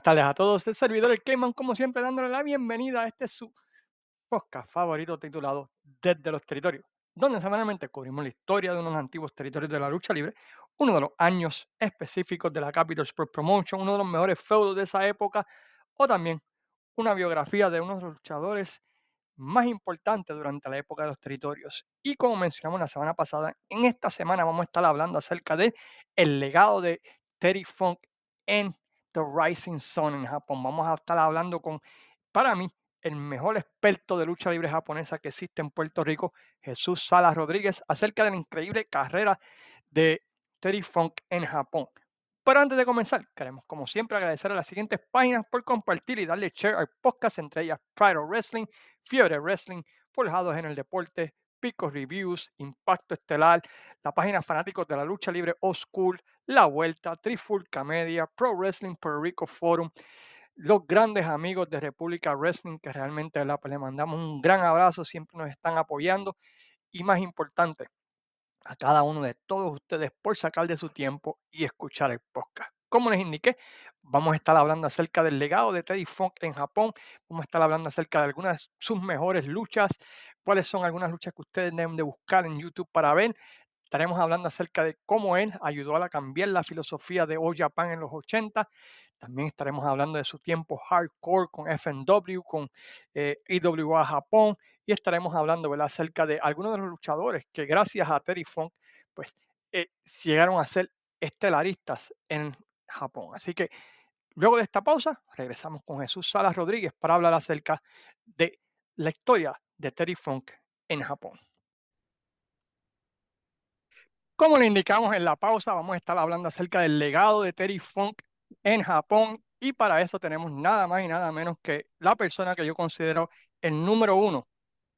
buenas tardes a todos. El servidor El Cayman, como siempre, dándole la bienvenida a este su podcast favorito titulado Desde los Territorios, donde semanalmente cubrimos la historia de unos antiguos territorios de la lucha libre, uno de los años específicos de la Capital Sport Promotion, uno de los mejores feudos de esa época, o también una biografía de uno de los luchadores más importantes durante la época de los territorios. Y como mencionamos la semana pasada, en esta semana vamos a estar hablando acerca de legado de Terry Funk en The Rising Sun en Japón. Vamos a estar hablando con, para mí, el mejor experto de lucha libre japonesa que existe en Puerto Rico, Jesús Salas Rodríguez, acerca de la increíble carrera de Terry Funk en Japón. Pero antes de comenzar, queremos como siempre agradecer a las siguientes páginas por compartir y darle share al podcast, entre ellas Pride of Wrestling, Fiebre Wrestling, Forjados en el Deporte, Picos Reviews, Impacto Estelar, la página Fanáticos de la Lucha Libre O School, La Vuelta, Trifulca Media, Pro Wrestling Puerto Rico Forum, los grandes amigos de República Wrestling, que realmente pues, le mandamos un gran abrazo, siempre nos están apoyando y más importante, a cada uno de todos ustedes por sacar de su tiempo y escuchar el podcast. Como les indiqué, vamos a estar hablando acerca del legado de Teddy Funk en Japón, vamos a estar hablando acerca de algunas de sus mejores luchas, cuáles son algunas luchas que ustedes deben de buscar en YouTube para ver. Estaremos hablando acerca de cómo él ayudó a cambiar la filosofía de All Japan en los 80. También estaremos hablando de su tiempo hardcore con FNW, con eh, IWA Japón. Y estaremos hablando acerca de algunos de los luchadores que gracias a Terry Funk pues, eh, llegaron a ser estelaristas en Japón. Así que luego de esta pausa, regresamos con Jesús Salas Rodríguez para hablar acerca de la historia de Terry Funk en Japón. Como le indicamos en la pausa, vamos a estar hablando acerca del legado de Terry Funk en Japón y para eso tenemos nada más y nada menos que la persona que yo considero el número uno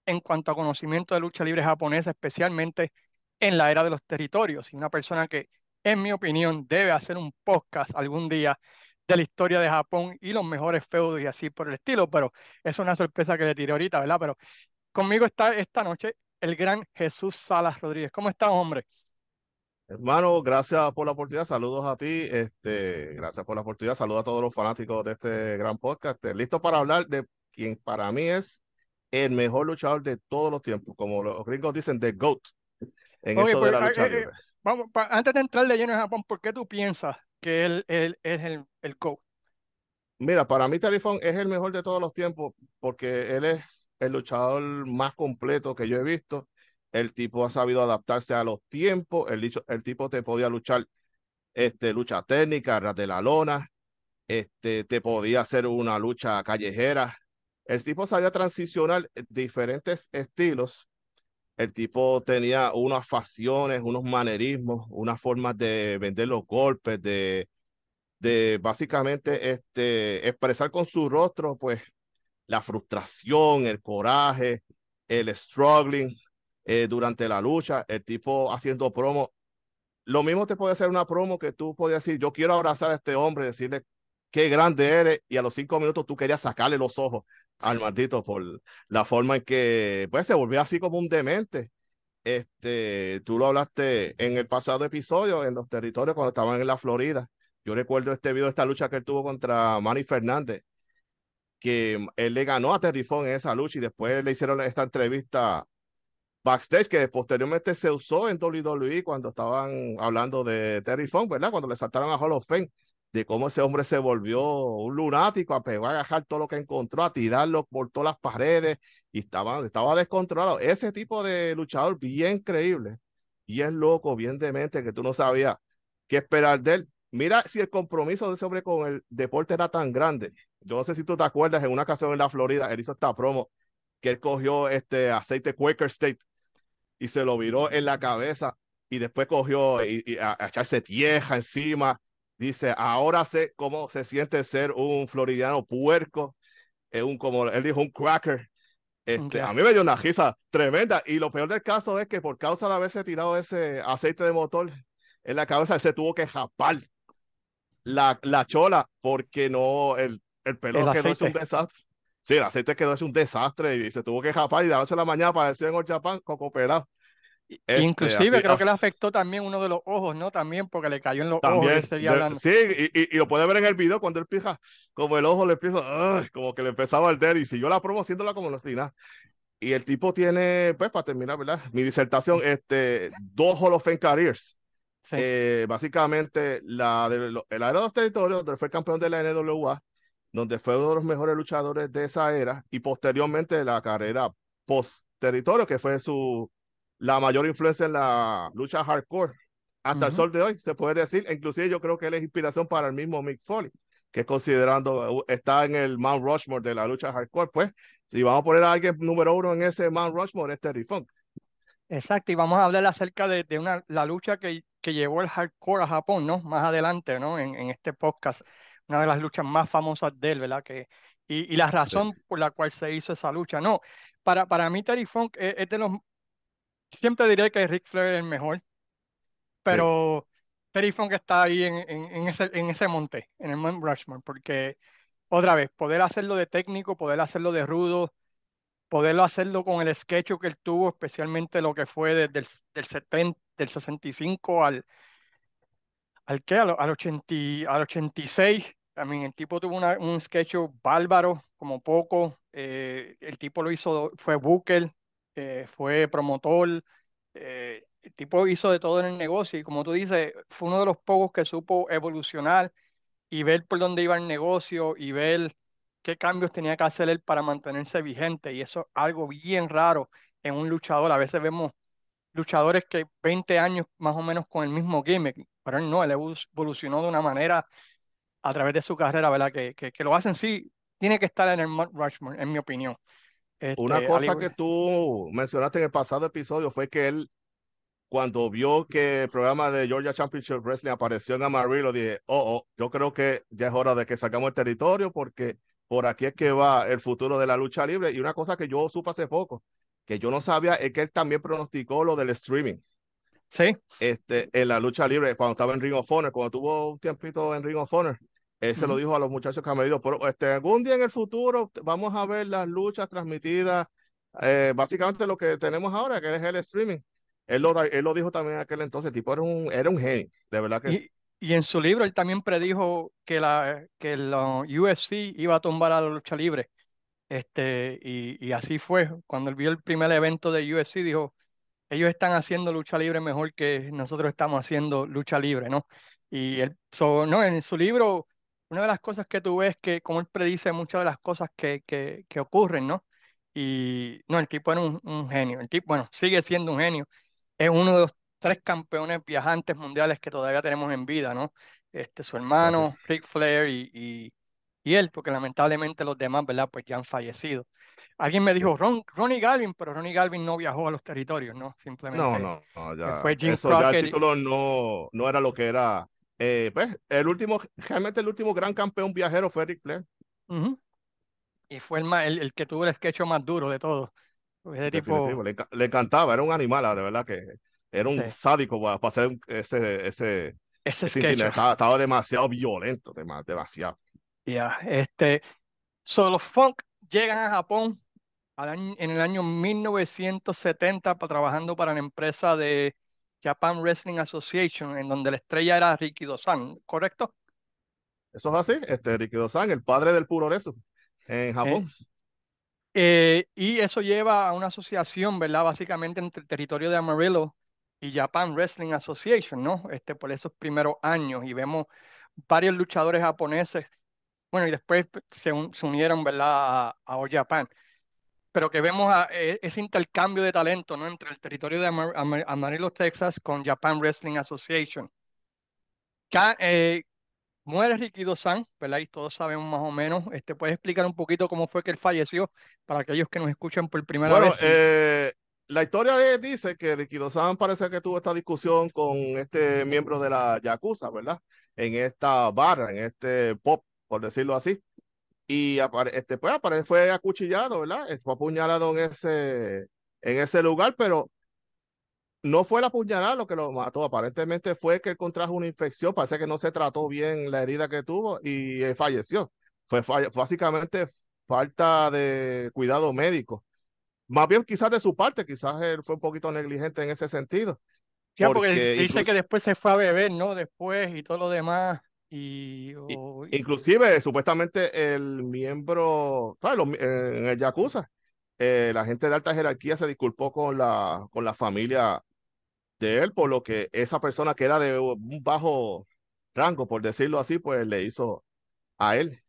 en cuanto a conocimiento de lucha libre japonesa, especialmente en la era de los territorios y una persona que en mi opinión, debe hacer un podcast algún día de la historia de Japón y los mejores feudos y así por el estilo, pero es una sorpresa que le tiré ahorita, ¿verdad? Pero conmigo está esta noche el gran Jesús Salas Rodríguez. ¿Cómo estás, hombre? Hermano, gracias por la oportunidad. Saludos a ti. Este, gracias por la oportunidad. Saludos a todos los fanáticos de este gran podcast. Listo para hablar de quien para mí es el mejor luchador de todos los tiempos, como los gringos dicen, The GOAT en esto de pues, la lucha eh, eh, vamos, antes de entrar de lleno en Japón, ¿por qué tú piensas que él, es el, el GOAT? Mira, para mí Tarifón es el mejor de todos los tiempos porque él es el luchador más completo que yo he visto. El tipo ha sabido adaptarse a los tiempos. El, el tipo te podía luchar este, lucha técnica, ras de la lona. Este, te podía hacer una lucha callejera. El tipo sabía transicionar diferentes estilos el tipo tenía unas facciones, unos manerismos, unas formas de vender los golpes, de, de básicamente este, expresar con su rostro, pues, la frustración, el coraje, el struggling eh, durante la lucha, el tipo haciendo promo. Lo mismo te puede hacer una promo que tú podías decir, yo quiero abrazar a este hombre, decirle qué grande eres, y a los cinco minutos tú querías sacarle los ojos al maldito por la forma en que pues se volvió así como un demente. Este, tú lo hablaste en el pasado episodio, en los territorios cuando estaban en la Florida. Yo recuerdo este video, esta lucha que él tuvo contra Manny Fernández, que él le ganó a Terry Funk en esa lucha y después le hicieron esta entrevista backstage que posteriormente se usó en WWE cuando estaban hablando de Terry Funk, ¿verdad? Cuando le saltaron a Hall of Fame de cómo ese hombre se volvió un lunático, a pegar, a agarrar todo lo que encontró, a tirarlo por todas las paredes y estaba, estaba descontrolado. Ese tipo de luchador bien creíble, bien loco, bien demente, que tú no sabías qué esperar de él. Mira si el compromiso de ese hombre con el deporte era tan grande. Yo no sé si tú te acuerdas, en una ocasión en la Florida, él hizo esta promo, que él cogió este aceite Quaker State y se lo viró en la cabeza y después cogió y, a, a echarse tierra encima Dice, ahora sé cómo se siente ser un floridiano puerco, es un, como él dijo, un cracker. Este, A mí me dio una risa tremenda y lo peor del caso es que por causa de haberse tirado ese aceite de motor en la cabeza, él se tuvo que japar la, la chola porque no, el, el pelo quedó es un desastre. Sí, el aceite quedó es un desastre y se tuvo que japar y de la noche a la mañana apareció en el Japón coco pelado. Este, Inclusive así- creo que le afectó también uno de los ojos, ¿no? También porque le cayó en los ojos También, él seguía de- hablando. sí, y, y- y lo puede ver en el video cuando él pija, como el ojo le empieza, ay, como que le empezaba a arder y siguió la promo haciéndola como no si nada. Y el tipo tiene, pues para terminar, ¿verdad? Mi disertación, este, dos Hall of Fame careers. Sí. Eh, básicamente, la de lo- el área de los territorios, donde fue campeón de la NWA, donde fue uno de los mejores luchadores de esa era, y posteriormente la carrera post-territorio, que fue su, la mayor influencia en la lucha hardcore. Hasta el Ujú. sol de hoy, se puede decir. Inclusive yo creo que él es inspiración para el mismo Mick Foley, que considerando, uh, está en el Mount Rushmore de la lucha hardcore. Pues, si vamos a poner a alguien número uno en ese Mount Rushmore, es Terry Funk. Exacto, y vamos a hablar acerca de, de una, la lucha que, que llevó el hardcore a Japón, ¿no? Más adelante, ¿no? En, en este podcast, una de las luchas más famosas de él, ¿verdad? Que, y, y la razón por la cual se hizo esa lucha, no. Para, para mí Terry Funk es, es de los, siempre diré que Ric Flair es el mejor, pero Terry Funk está ahí en, en, en ese, en ese monte, en el Mount Rushmore, porque otra vez, poder hacerlo de técnico, poder hacerlo de rudo, poderlo hacerlo con el sketch que él tuvo, especialmente lo que fue desde el del, 70, del 65 al, al, ¿qué? al, al, 80, y- al 86. I mean, el tipo tuvo una- un sketch bárbaro, como poco. eh, el tipo lo hizo, fue booker, eh, fue promotor. eh, el tipo hizo de todo en el negocio y como tú dices, fue uno de los pocos que supo evolucionar y ver por dónde iba el negocio y ver qué cambios tenía que hacer él para mantenerse vigente. Y eso es algo bien raro en un luchador. A veces vemos luchadores que 20 años más o menos con el mismo gimmick, pero él no, él evol- evolucionó de una manera a través de su carrera, ¿verdad? Que, que, que lo hacen sí, tiene que estar en el Mount Rushmore, en mi opinión. Una Este, al cosa que tú mencionaste en el pasado episodio fue que él, cuando vio que el programa de Georgia Championship Wrestling apareció en Amarillo, dije, oh, oh, yo creo que ya es hora de que salgamos el territorio porque por aquí es que va el futuro de la lucha libre. Y una cosa que yo supe hace poco, que yo no sabía, es que él también pronosticó lo del streaming. Sí, este, en la lucha libre, cuando estaba en Ring of Honor, cuando tuvo un tiempito en Ring of Honor, él se lo Ujú. dijo a los muchachos camerinos, pero este, algún día en el futuro vamos a ver las luchas transmitidas, eh, básicamente lo que tenemos ahora, que es el streaming. Él lo, él lo dijo también en aquel entonces, tipo era un, era un genio, de verdad que y, y en su libro él también predijo que la que la UFC iba a tumbar a la lucha libre. Este, y, y así fue. Cuando él vio el primer evento de UFC, dijo, ellos están haciendo lucha libre mejor que nosotros estamos haciendo lucha libre, ¿no? Y él, so, no, en su libro, una de las cosas que tú ves es que como él predice muchas de las cosas que, que, que ocurren, ¿no? Y no, el tipo era un, un genio. El tipo, bueno, sigue siendo un genio. Es uno de los tres campeones viajantes mundiales que todavía tenemos en vida, ¿no? Este, su hermano, Ric Flair y, y, y él, porque lamentablemente los demás, ¿verdad? Pues ya han fallecido. Alguien me dijo Ron, Ronnie Galvin, pero Ronnie Galvin no viajó a los territorios, ¿no? Simplemente No, no, no, ya, fue Jim eso ya el título no, no era lo que era. Eh, pues, el último, realmente el último gran campeón viajero fue Ric Flair, Ujú. Y fue el, más, el, el que tuvo el sketch más duro de todos. Tipo, le, enca- le encantaba, era un animal, de verdad que era un Sí. sádico para, para hacer ese, ese, ese ese estaba, estaba demasiado violento, dema- demasiado. Ya, este, so, los Funk llegan a Japón al año- en el año 1970 pa- trabajando para la empresa de Japan Wrestling Association, en donde la estrella era Riki Dosan, ¿correcto? Eso es así, este Ricky Dozan, el padre del puroresu en Japón. Eh, y eso lleva a una asociación, ¿verdad? Básicamente entre el territorio de Amarillo y Japan Wrestling Association, ¿no? Este, por esos primeros años. Y vemos varios luchadores japoneses, bueno, y después se, un- se unieron, ¿verdad? A, a All Japan. Pero que vemos a- e- ese intercambio de talento, ¿no? Entre el territorio de Amar- Amar- Amarillo, Texas, con Japan Wrestling Association. Ca- eh, muere Ricky Dosan, ¿verdad? Y todos sabemos más o menos. Este, ¿puedes explicar un poquito cómo fue que él falleció para aquellos que nos escuchan por primera Bueno, vez? Eh, la historia de- dice que Ricky Dozan parece que tuvo esta discusión con este miembro de la Yakuza, ¿verdad? En esta barra, en este pop, por decirlo así. Y este, pues, fue acuchillado, ¿verdad? Eh, Fue apuñalado en ese, en ese lugar, pero no fue la puñalada lo que lo mató. Aparentemente fue que él contrajo una infección. Parece que no se trató bien la herida que tuvo y eh, falleció. Fue básicamente falta de cuidado médico. más bien quizás de su parte, quizás él fue un poquito negligente en ese sentido. Ya, porque, dice que después se fue a beber, ¿no? Después y todo lo demás. Y, Inclusive, supuestamente el miembro, ¿sabes? en el Yakuza, eh, la gente de alta jerarquía se disculpó con la, con la familia de él, por lo que esa persona que era de un bajo rango, por decirlo así, pues le hizo a él.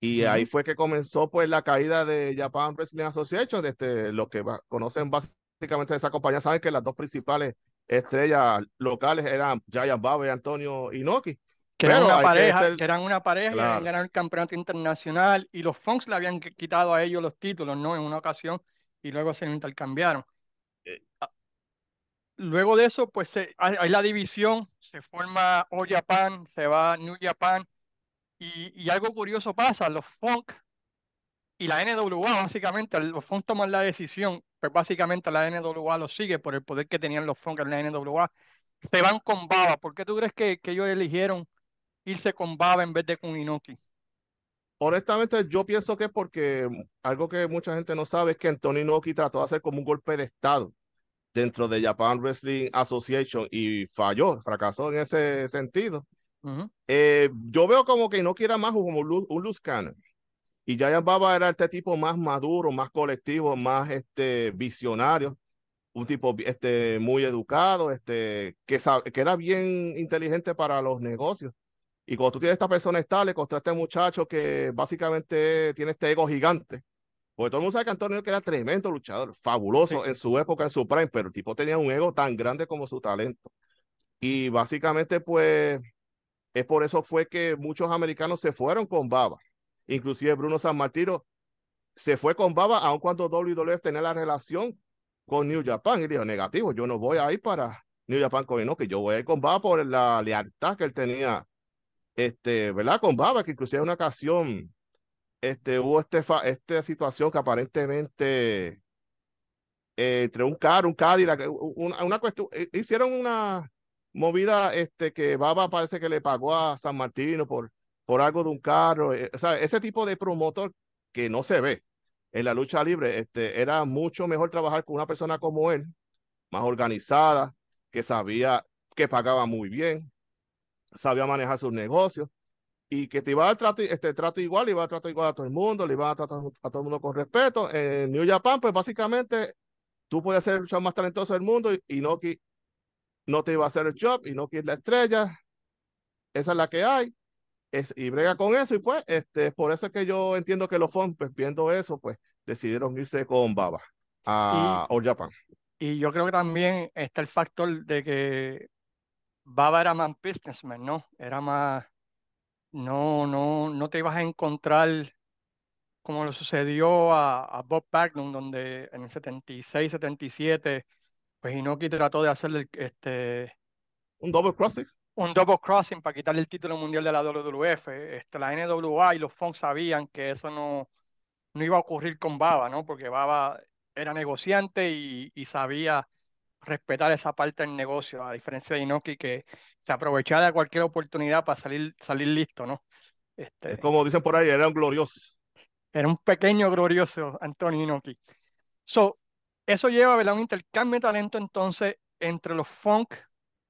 Y ahí fue que comenzó pues la caída de Japan Wrestling Association, desde lo que conocen básicamente de esa compañía, saben que las dos principales estrellas locales eran Giant Baba y Antonio Inoki. Que eran una pareja, que, eran una pareja y habían el campeonato internacional y los Funks le habían quitado a ellos los títulos, ¿no? En una ocasión y luego se intercambiaron. Eh. Ah, luego de eso, pues hay, la división, se forma All Japan, se va New Japan y, y algo curioso pasa, los Funk y la NWA, básicamente, los Funk toman la decisión, pues básicamente la NWA lo sigue por el poder que tenían los Funk en la NWA. Se van con Baba. ¿Por qué tú crees que, que ellos eligieron irse con Baba en vez de con Inoki? Honestamente, yo pienso que es porque algo que mucha gente no sabe es que Antonio Inoki trató de hacer como un golpe de Estado dentro de Japan Wrestling Association y falló, fracasó en ese sentido. Eh, yo veo como que Inoki era más como un, un cannon y Giant Baba era este tipo más maduro, más colectivo, más este, visionario, un tipo este, muy educado, este, que, que era bien inteligente para los negocios. Y cuando tú tienes esta persona estable, contra este muchacho que básicamente tiene este ego gigante, porque todo el mundo sabe que Antonio que era tremendo luchador, fabuloso en su época, en su prime, pero el tipo tenía un ego tan grande como su talento. Y básicamente, pues, es por eso fue que muchos americanos se fueron con Baba. Inclusive Bruno San Martino se fue con Baba, aun cuando WWF tenía la relación con New Japan. Y dijo, negativo, yo no voy a ir para New Japan con que yo voy a ir con Baba por la lealtad que él tenía, este, ¿verdad? Con Baba, que inclusive en una ocasión este, hubo este esta situación que aparentemente eh, entre un carro, un Cadillac, una, una cuestión, eh, hicieron una movida este, que Baba parece que le pagó a San Martino por por algo de un carro. Eh, o sea, ese tipo de promotor que no se ve en la lucha libre, este, era mucho mejor trabajar con una persona como él, más organizada, que sabía que pagaba muy bien, sabía manejar sus negocios y que te iba a dar trato, este, trato igual, iba a tratar igual a todo el mundo, le iba a tratar a todo el mundo con respeto. En New Japan, pues básicamente tú puedes ser el luchador más talentoso del mundo y, y no, no te iba a hacer el job y no es la estrella. Esa es la que hay y brega con eso y pues este, por eso es que yo entiendo que los fondos, pues, viendo eso, pues decidieron irse con Baba a All Japan. Y yo creo que también está el factor de que Baba era más businessman, ¿no? Era más, no, no, no te ibas a encontrar como lo sucedió a, a Bob Backlund, donde en el 76, 77, pues Inoki trató de hacerle este... Un double crossing un double crossing para quitarle el título mundial de la WWF. Este, la NWA y los Funk sabían que eso no, no iba a ocurrir con Baba, ¿no? Porque Baba era negociante y, sabía respetar esa parte del negocio, a diferencia de Inoki que se aprovechaba de cualquier oportunidad para salir, salir listo, ¿no? Este, es como dicen por ahí, era un glorioso. Era un pequeño glorioso Antonio Inoki. So, eso lleva a un intercambio de talento entonces entre los Funk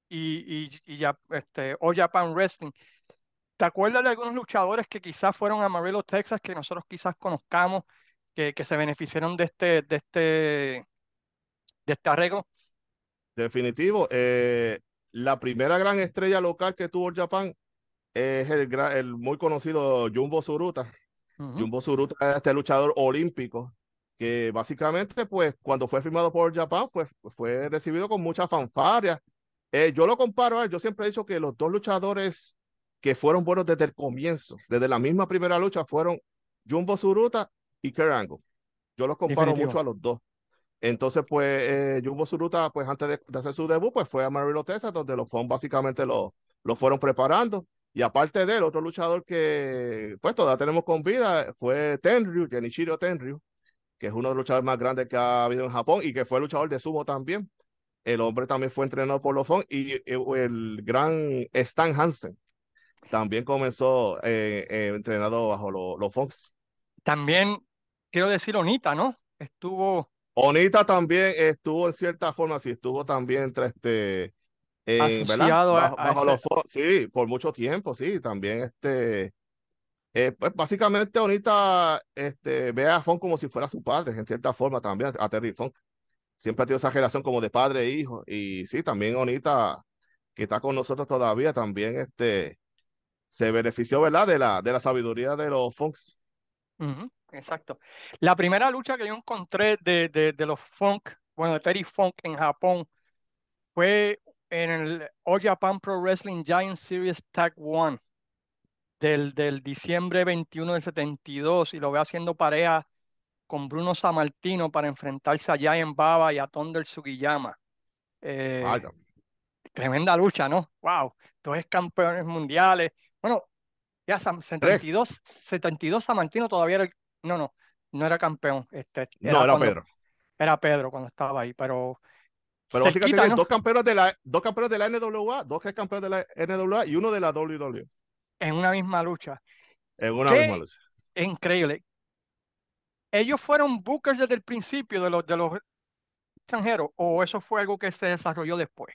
y, y, ya, este, o Japan Wrestling. ¿Te acuerdas de algunos luchadores que quizás fueron a Amarillo, Texas, que nosotros quizás conozcamos, que, que se beneficiaron de este, de este, de este arreglo? Definitivo. Eh, la primera gran estrella local que tuvo Japan es el, el muy conocido Jumbo Suruta. Jumbo Suruta es este luchador olímpico que básicamente, pues, cuando fue firmado por Japan, pues, fue recibido con mucha fanfaria eh, yo lo comparo, yo siempre he dicho que los dos luchadores que fueron buenos desde el comienzo, desde la misma primera lucha, fueron Jumbo Suruta y Kerango. Yo los comparo mucho a los dos. Entonces, pues, eh, Jumbo Suruta, pues antes de, hacer su debut, pues fue a Amarillo, Texas, donde los FON básicamente lo, lo fueron preparando. Y aparte de él, otro luchador que, pues, todavía tenemos con vida fue Tenryu, Genichiro Tenryu, que es uno de los luchadores más grandes que ha habido en Japón y que fue luchador de sumo también. El hombre también fue entrenado por los Fon y el gran Stan Hansen también comenzó eh, eh, entrenado bajo los Fox. También quiero decir Onita, ¿no? Estuvo Onita también estuvo en cierta forma, sí, estuvo también entre este, en, ¿verdad? Asociado a, Bajo, a bajo ese- los sí, por mucho tiempo, sí, también este, eh, pues básicamente Onita este, ve a Funk como si fuera su padre, en cierta forma también, a Terry Funk. Siempre ha tenido esa relación como de padre e hijo, y sí, también Onita, que está con nosotros todavía, también este, se benefició, ¿verdad? De la, de la sabiduría de los Funks. Ujú, exacto. La primera lucha que yo encontré de, de, de los Funk, bueno, de Terry Funk en Japón, fue en el All Japan Pro Wrestling Giant Series Tag One del, del diciembre 21 del 72 y lo ve haciendo pareja con Bruno Sammartino para enfrentarse a Giant Baba y a Thunder Sugiyama. Eh, tremenda lucha, ¿no? Wow, dos campeones mundiales. Bueno, ya Sam- 72, 72 Sammartino todavía era el- no, no, no era campeón, este, No, era cuando- Pedro. era Pedro cuando estaba ahí, pero Pero básicamente cerquita, ¿no? dos campeones de la dos campeones de la NWA, dos campeones de la NWA y uno de la WWE En una misma lucha. en una ¿Qué? misma lucha. Increíble. Ellos fueron bookers desde el principio de los de los extranjeros, o eso fue algo que se desarrolló después.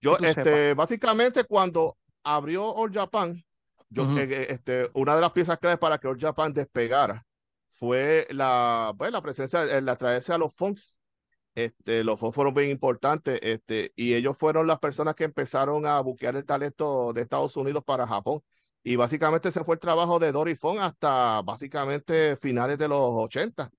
Yo, este, sepas. básicamente cuando abrió All Japan, yo, Ujú. eh, eh, este, una de las piezas claves para que All Japan despegara fue la, pues, la presencia, eh, la traerse a los Funks. Este, los Funks fueron bien importantes, este, y ellos fueron las personas que empezaron a buquear el talento de Estados Unidos para Japón. Y básicamente ese fue el trabajo de Dory Funk hasta básicamente finales de los 80.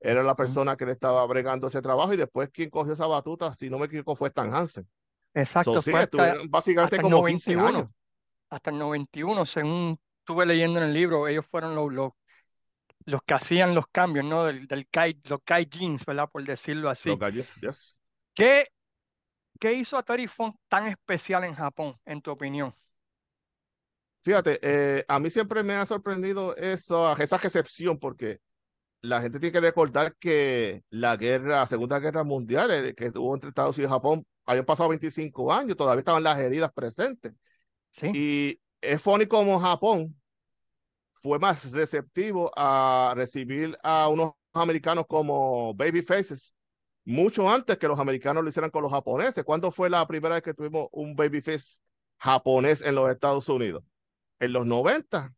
Era la persona que le estaba bregando ese trabajo y después quien cogió esa batuta, si no me equivoco, fue Stan Hansen. Exacto, So, sí, hasta, básicamente hasta como 15 91. años. Hasta el 91, según estuve leyendo en el libro, ellos fueron los, los, los que hacían los cambios, ¿no? Del, del kai, los kai jeans, ¿verdad? Por decirlo así. Los gallos, yes. ¿Qué, qué hizo a Terry Funk tan especial en Japón, en tu opinión? Fíjate, eh, a mí siempre me ha sorprendido eso, esa recepción, porque la gente tiene que recordar que la guerra, Segunda Guerra Mundial, eh, que hubo entre Estados Unidos y Japón, habían pasado 25 años, todavía estaban las heridas presentes. ¿Sí? Y es funny como Japón fue más receptivo a recibir a unos americanos como baby faces mucho antes que los americanos lo hicieran con los japoneses. ¿Cuándo fue la primera vez que tuvimos un babyface japonés en los Estados Unidos? En los 90,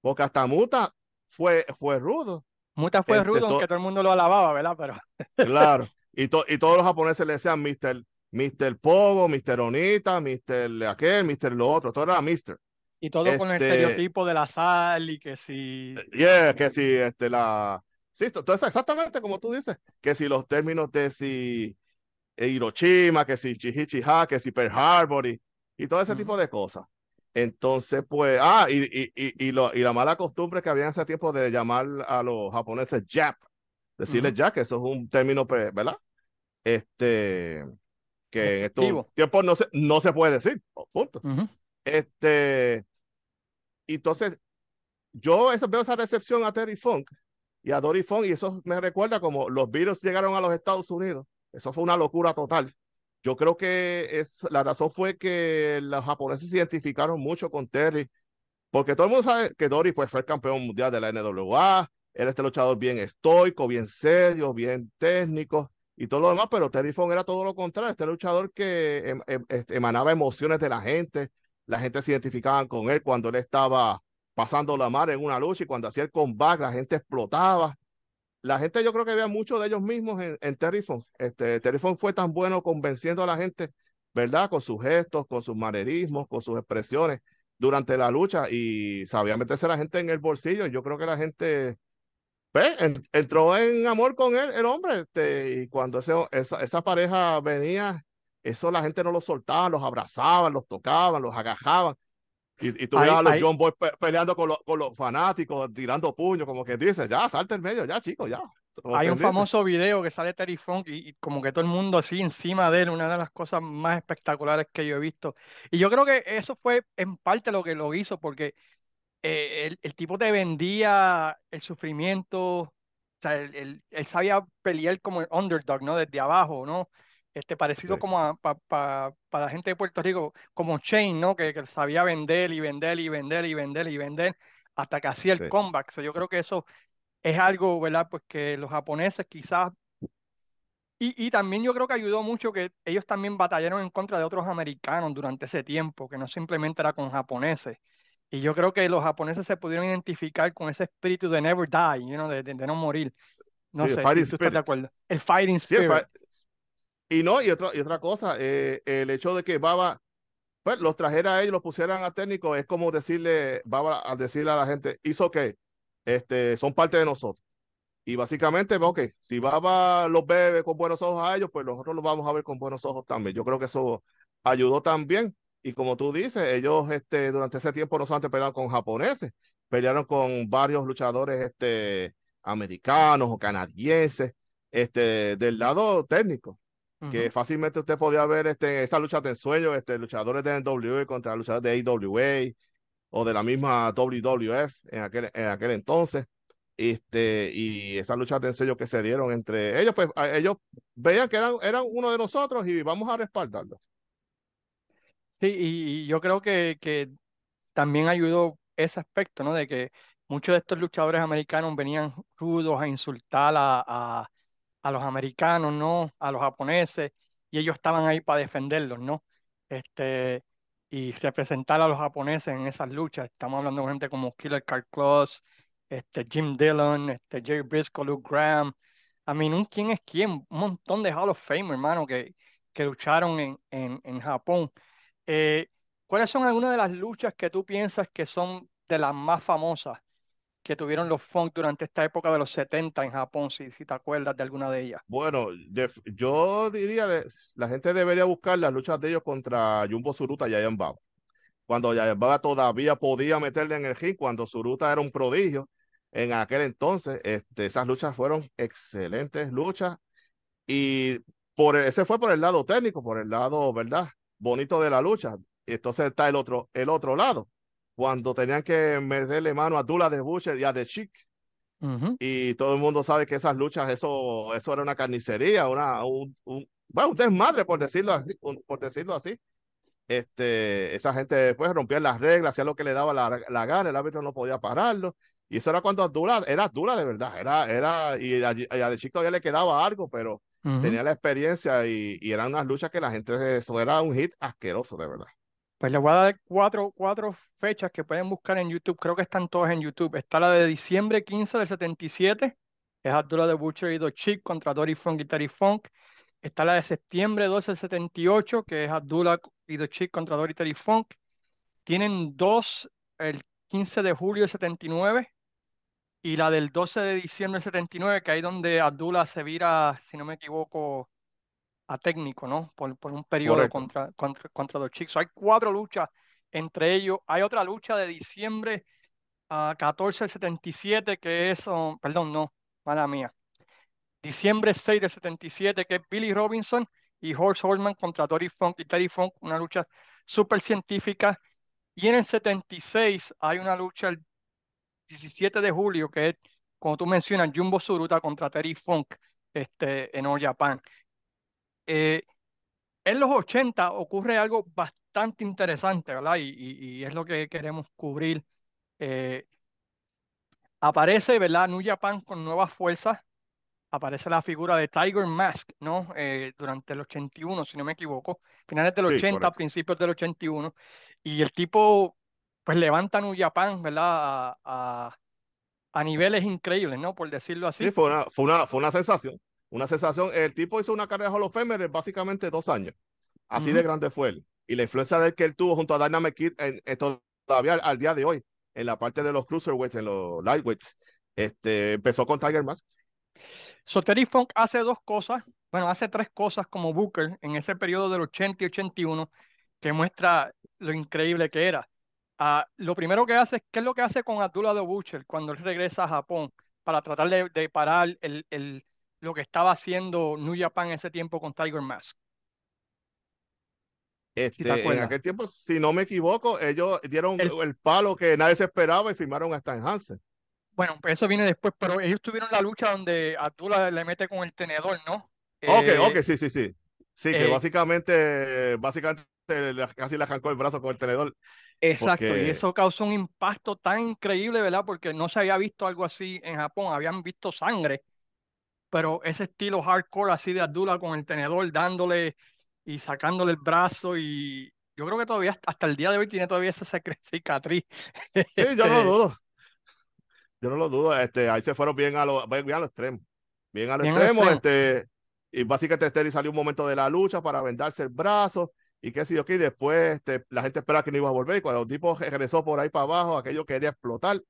porque hasta Muta fue, fue rudo, Muta fue Este, rudo, aunque todo el mundo lo alababa, ¿verdad? Pero claro. Y, to- y todos los japoneses le decían Mr. Mr. Pogo, Mr. Onita, Mr. aquel, Mr. lo otro, todo era Mr. y todo con el Este- estereotipo de la sal y que si... Yeah, que si este la sí, entonces exactamente como tú dices, que si los términos de si Hiroshima, que si Chihichiha, que si Pearl Harbor y, y todo ese tipo de cosas. Entonces, pues, ah, y, y, y, y, lo- y la mala costumbre que había en ese tiempo de llamar a los japoneses Jap, decirles. Jap, que eso es un término, pues, ¿verdad? Este, que en estos tiempos no se, no se puede decir, punto. Ujú. Este, y entonces, yo eso- veo esa recepción a Terry Funk y a Dory Funk, y eso me recuerda como los Beatles llegaron a los Estados Unidos. Eso fue una locura total. Yo creo que es, la razón fue que los japoneses se identificaron mucho con Terry, porque todo el mundo sabe que Dory pues, fue el campeón mundial de la NWA, era este luchador bien estoico, bien serio, bien técnico y todo lo demás, pero Terry Funk era todo lo contrario, este luchador que em- em- este, emanaba emociones de la gente, la gente se identificaba con él cuando él estaba pasando la mar en una lucha y cuando hacía el comeback la gente explotaba. La gente yo creo que veía mucho de ellos mismos en, en Terry Funk. Este, Terry Funk fue tan bueno convenciendo a la gente, ¿verdad? Con sus gestos, con sus manerismos, con sus expresiones durante la lucha y sabía meterse la gente en el bolsillo. Yo creo que la gente pues, en- entró en amor con él, el hombre, este, y cuando ese- esa, esa pareja venía, eso la gente no los soltaba, los abrazaban, los tocaban, los agajaban. Y, y tú veías a los ahí- John Boy pe- peleando con, los- con los fanáticos, tirando puños, como que dice, ya, salte en medio, ya, chicos, ya. Hay un famoso video que sale Terry Funk y, y como que todo el mundo así encima de él, una de las cosas más espectaculares que yo he visto. Y yo creo que eso fue en parte lo que lo hizo, porque eh, el, el tipo te vendía el sufrimiento, o sea, él, él- él sabía pelear como el underdog, ¿no? Desde abajo, ¿no? Este, parecido Sí. como a, pa- pa- para la gente de Puerto Rico, como Shane, ¿no? Que, que sabía vender y vender y vender y vender y vender hasta que hacía el Sí. comeback. O sea, yo creo que eso es algo, ¿verdad? Pues que los japoneses quizás Y, y también yo creo que ayudó mucho que ellos también batallaron en contra de otros americanos durante ese tiempo, que no simplemente era con japoneses. Y yo creo que los japoneses se pudieron identificar con ese espíritu de never die, you know, de, de, de no morir. No Sí, sé si tú estás de acuerdo. El fighting Sí, el spirit. fi- y no, y otra, y otra cosa, eh, el hecho de que Baba pues, los trajera a ellos, los pusieran a técnicos, es como decirle, Baba a decirle a la gente, hizo que este, son parte de nosotros. Y básicamente, ok, si Baba los ve con buenos ojos a ellos, pues nosotros los vamos a ver con buenos ojos también. Yo creo que eso ayudó también. Y como tú dices, ellos este, durante ese tiempo no solamente pelearon con japoneses, pelearon con varios luchadores este, americanos o canadienses este, del lado técnico que Ujú. fácilmente usted podía ver este, esas luchas de ensueño, este, luchadores de NWA contra luchadores de AWA o de la misma WWF en aquel, en aquel entonces. Este, y esas luchas de ensueño que se dieron entre ellos, pues ellos veían que eran, eran uno de nosotros y vamos a respaldarlos. Sí, y, yo creo que, que también ayudó ese aspecto, ¿no? De que muchos de estos luchadores americanos venían rudos a insultar a, a, a los americanos, ¿no? A los japoneses, y ellos estaban ahí para defenderlos, ¿no? Este, y representar a los japoneses en esas luchas. Estamos hablando de gente como Killer Carl Claus, este, Jim Dillon, este, Jerry Briscoe, Luke Graham. Mean, un quién es quién, un montón de Hall of Fame, hermano, que, que lucharon en, en, en Japón. Eh, ¿cuáles son algunas de las luchas que tú piensas que son de las más famosas que tuvieron los Funk durante esta época de los 70 en Japón, si, te acuerdas de alguna de ellas? Bueno, yo diría, la gente debería buscar las luchas de ellos contra Jumbo Suruta y Baba. Cuando Baba todavía podía meterle en el ring, cuando Suruta era un prodigio en aquel entonces, este, esas luchas fueron excelentes luchas y por ese fue por el lado técnico, por el lado, ¿verdad? Bonito de la lucha. Entonces está el otro, el otro lado, cuando tenían que meterle mano a Dula de Butcher y a The Chick Ujú, y todo el mundo sabe que esas luchas, eso, eso era una carnicería, una, un, un, bueno, un desmadre, por decirlo así, un- por decirlo así. Este, esa gente pues rompía las reglas, hacía lo que le daba la, la gana, el árbitro no podía pararlo. Y eso era cuando Abdullah era Abdullah de verdad, era, era, y a, y a De Chico todavía le quedaba algo, pero tenía la experiencia y, y eran unas luchas que la gente, eso era un hit asqueroso, de verdad. Pues les voy a dar cuatro, cuatro fechas que pueden buscar en YouTube. Creo que están todas en YouTube. Está la de diciembre 15 del 77, es Abdullah the Butcher y The Chick contra Dory Funk y Terry Funk. Está la de septiembre 12 del 78, que es Abdullah y The Chick contra Dory Terry Funk. Tienen dos el 15 de julio del 79 y la del 12 de diciembre del 79, que ahí donde Abdullah se vira, si no me equivoco, a técnico, ¿no? Por, por un periodo Correcto. contra, contra, contra los Chicos. Hay cuatro luchas entre ellos. Hay otra lucha de diciembre a 14 del 77, que es, oh, perdón, no, mala mía. Diciembre 6 del 77, que es Billy Robinson y Horse Horseman contra Dory Funk y Terry Funk, una lucha súper científica. Y en el 76 hay una lucha el 17 de julio, que es, como tú mencionas, Jumbo Suruta contra Terry Funk este, en All Japan. Eh, en los 80 ocurre algo bastante interesante, ¿verdad? Y, y- y es lo que queremos cubrir. Eh, aparece, ¿verdad? New Japan con nuevas fuerzas. Aparece la figura de Tiger Mask, ¿no? Eh, durante el 81, si no me equivoco. Finales del Sí, 80, correcto. principios del 81. Y el tipo, pues levanta a New Japan, ¿verdad? A, a- a niveles increíbles, ¿no? Por decirlo Sí, así. fue una, fue una, fue una sensación, una sensación. El tipo hizo una carrera Hall of Famer básicamente dos años. Así de grande fue él. Y la influencia de él que él tuvo junto a Dynamite Kid en, en todavía al, al día de hoy, en la parte de los cruiserweights, en los lightweights, este, empezó con Tiger Mask. So, Terry Funk hace dos cosas, bueno, hace tres cosas como Booker en ese periodo del 80 y 81 que muestra lo increíble que era. Ah, lo primero que hace es, ¿qué es lo que hace con Abdullah the Butcher cuando él regresa a Japón para tratar de, de parar el, el, lo que estaba haciendo New Japan en ese tiempo con Tiger Mask? Si Este, en aquel tiempo, si no me equivoco, ellos dieron El- el palo que nadie se esperaba y firmaron a Stan Hansen. bueno, pues eso viene después, pero ellos tuvieron la lucha donde Abdullah le mete con el tenedor, ¿no? Ok, Eh, ok, sí, sí, sí. Sí, que eh, básicamente, básicamente casi le arrancó el brazo con el tenedor. Exacto, y Porque, eso causó un impacto tan increíble, ¿verdad? Porque no se había visto algo así en Japón, habían visto sangre, pero ese estilo hardcore así de Abdullah con el tenedor dándole y sacándole el brazo y yo creo que todavía hasta el día de hoy tiene todavía esa cicatriz. Sí, yo no lo Este, dudo. Yo no lo dudo. Este, ahí se fueron bien a lo, bien a lo extremo. Bien a lo Bien extremo. extremo. Este, y básicamente Terry salió un momento de la lucha para vendarse el brazo y qué sé yo qué. Después este, la gente esperaba que no iba a volver. Y cuando el tipo regresó por ahí para abajo, aquello quería explotar.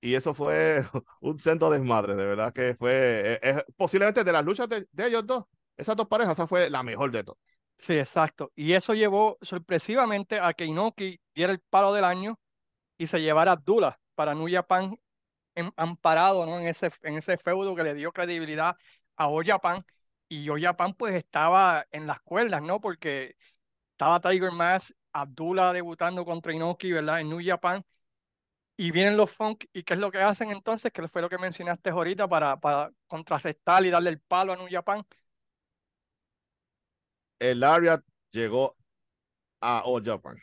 Y eso fue un centro desmadre, de verdad que fue eh, eh, posiblemente de las luchas de, de ellos dos, esas dos parejas, esa fue la mejor de todas. Sí, exacto. Y eso llevó sorpresivamente a que Inoki diera el palo del año y se llevara a Abdullah para New Japan en- amparado ¿no? en, ese, en ese feudo que le dio credibilidad a All Japan. Y All Japan pues estaba en las cuerdas, ¿no? Porque estaba Tiger Mask, Abdullah debutando contra Inoki, ¿verdad? En New Japan. Y vienen los Funk, ¿y qué es lo que hacen entonces? Que fue lo que mencionaste ahorita para, para contrarrestar y darle el palo a New Japan. El Lariat llegó a All Japan.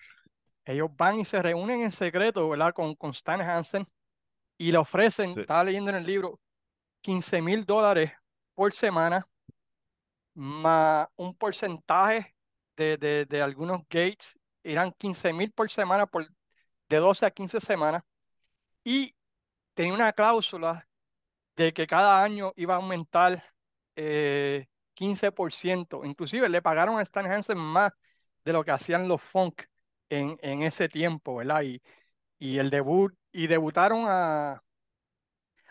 Ellos van y se reúnen en secreto, ¿verdad? Con, con Stan Hansen y le ofrecen, Sí. estaba leyendo en el libro, 15 mil dólares por semana, más un porcentaje de, de, de algunos gates, eran 15 mil por semana, por, de 12 a 15 semanas, y tenía una cláusula de que cada año iba a aumentar eh, 15%, inclusive le pagaron a Stan Hansen más de lo que hacían los Funk en, en ese tiempo, ¿verdad? Y, y el debut, y debutaron a,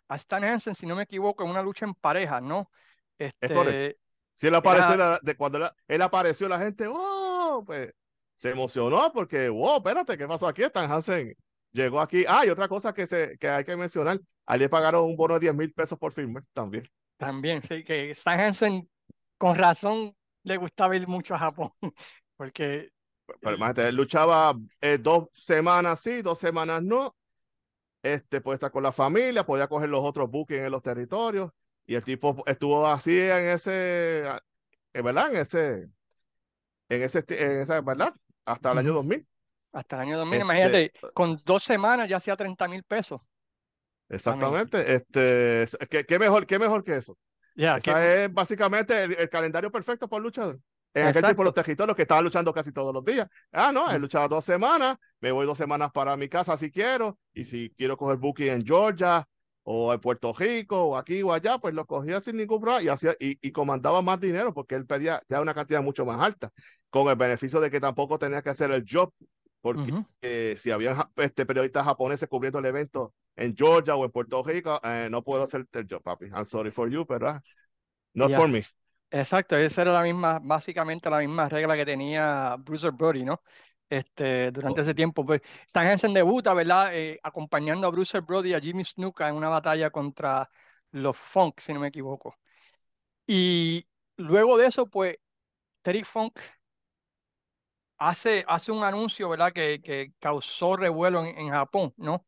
a Stan Hansen, si no me equivoco, en una lucha en pareja, ¿no? Es. Este, Si él apareció, Era- la- de cuando la- él apareció, la gente, ¡oh! Pues se emocionó porque, wow, espérate, ¿qué pasó aquí? Stan Hansen llegó aquí. Ah, y otra cosa que, se, que hay que mencionar, a él le pagaron un bono de 10 mil pesos por firmar también. también, sí, que Stan Hansen, con razón, le gustaba ir mucho a Japón, porque Pero imagínate, él luchaba eh, dos semanas sí, dos semanas no. Este puede estar con la familia, podía coger los otros bookings en los territorios. Y el tipo estuvo así en ese, eh, ¿verdad? En ese, en ese, en esa, ¿verdad? Hasta el año Ujú. 2000. hasta el año 2000, Este, imagínate, con dos semanas ya hacía 30 mil pesos. Exactamente. Este, es- ¿qué, qué mejor, qué mejor que eso? Esa que- es básicamente el, el calendario perfecto por luchador. En aquel tiempo Exacto. los territorios que estaban luchando casi todos los días. Ah, no, he luchado dos semanas, me voy dos semanas para mi casa si quiero, y si quiero coger booking en Georgia o en Puerto Rico o aquí o allá, pues lo cogía sin ningún problema y hacía y, y comandaba más dinero porque él pedía ya una cantidad mucho más alta, con el beneficio de que tampoco tenía que hacer el job, porque Ujú. eh, si había este, periodistas japoneses cubriendo el evento en Georgia o en Puerto Rico, eh, no puedo hacer el job, papi. I'm sorry for you, pero ah, not Ya. for me. Exacto, esa era la misma, básicamente la misma regla que tenía Bruiser Brody, ¿no? Este, durante ese tiempo, pues Stan Hansen debuta, ¿verdad? Eh, acompañando a Bruiser Brody y a Jimmy Snuka en una batalla contra los Funk, si no me equivoco. Y luego de eso, pues Terry Funk hace, hace un anuncio, ¿verdad? Que, que causó revuelo en, en Japón, ¿no?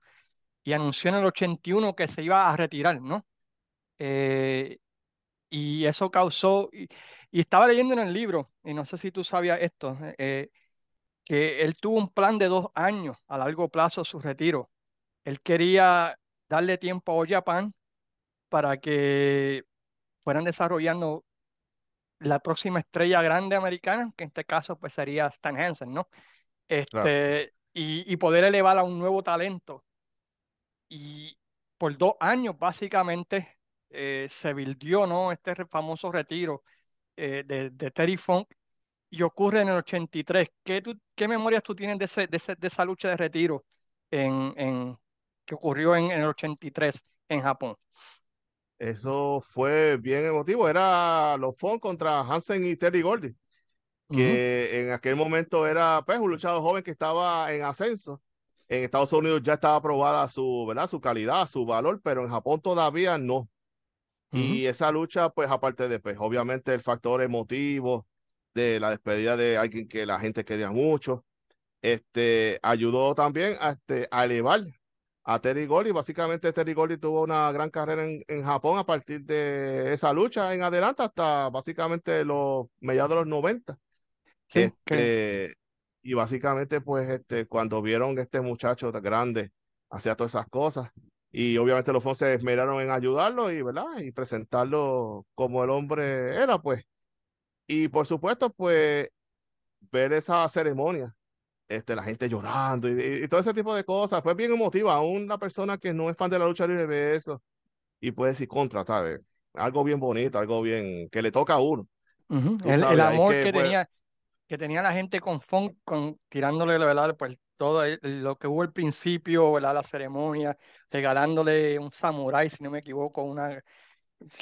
Y anunció en el 81 que se iba a retirar, ¿no? Eh, y eso causó, y, y estaba leyendo en el libro, y no sé si tú sabías esto, eh, que él tuvo un plan de dos años a largo plazo su retiro. Él quería darle tiempo a All Japan para que fueran desarrollando la próxima estrella grande americana, que en este caso pues sería Stan Hansen, ¿no? Claro. Este, y, y poder elevar a un nuevo talento. Y por dos años básicamente eh, se bildió, ¿no? Este famoso retiro eh, de, de Terry Funk y ocurre en el 83. ¿Qué, tú- qué memorias tú tienes de, ese, de, ese- de esa lucha de retiro en, en, que ocurrió en, en el 83 en Japón? Eso fue bien emotivo. Era los Fon contra Hansen y Terry Gordy, que en aquel momento era pues, un luchador joven que estaba en ascenso. En Estados Unidos ya estaba aprobada su, ¿verdad? su calidad, su valor, pero en Japón todavía no. ujú, Y esa lucha, pues aparte de, pues obviamente el factor emotivo de la despedida de alguien que la gente quería mucho, este, ayudó también a, este, a elevar a Terry Gordy. Básicamente Terry Gordy tuvo una gran carrera en, en Japón a partir de esa lucha en adelante hasta básicamente los mediados de los 90. Sí, que, Este, y básicamente pues este, cuando vieron este muchacho tan grande hacía todas esas cosas y obviamente los fans se esmeraron en ayudarlo y, ¿verdad? Y presentarlo como el hombre era, pues. Y por supuesto, pues, ver esa ceremonia, este, la gente llorando y, todo ese tipo de cosas, fue bien emotiva. Aún una persona que no es fan de la lucha libre ve eso y puede decir contra, ¿sabes? Algo bien bonito, algo bien que le toca a uno. el, amor que, pues tenía que tenía la gente con funk, con tirándole, ¿verdad? Pues todo lo que hubo al principio, ¿verdad? La ceremonia, regalándole un samurái, si no me equivoco, una,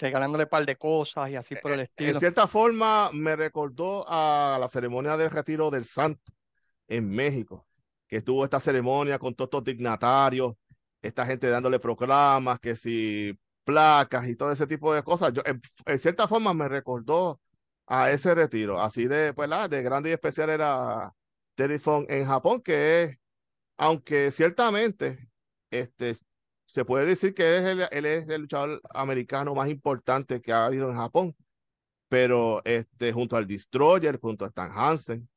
regalándole un par de cosas y así por el e, estilo. En cierta forma me recordó a la ceremonia del retiro del santo en México, que tuvo esta ceremonia con todos estos dignatarios, esta gente dándole proclamas, que si placas y todo ese tipo de cosas. Yo, en cierta forma me recordó a ese retiro. Así de, pues, la, de grande y especial era Funk en Japón, que es, aunque ciertamente, este, se puede decir que él es el luchador americano más importante que ha habido en Japón, pero este, junto al Destroyer, junto a Stan Hansen,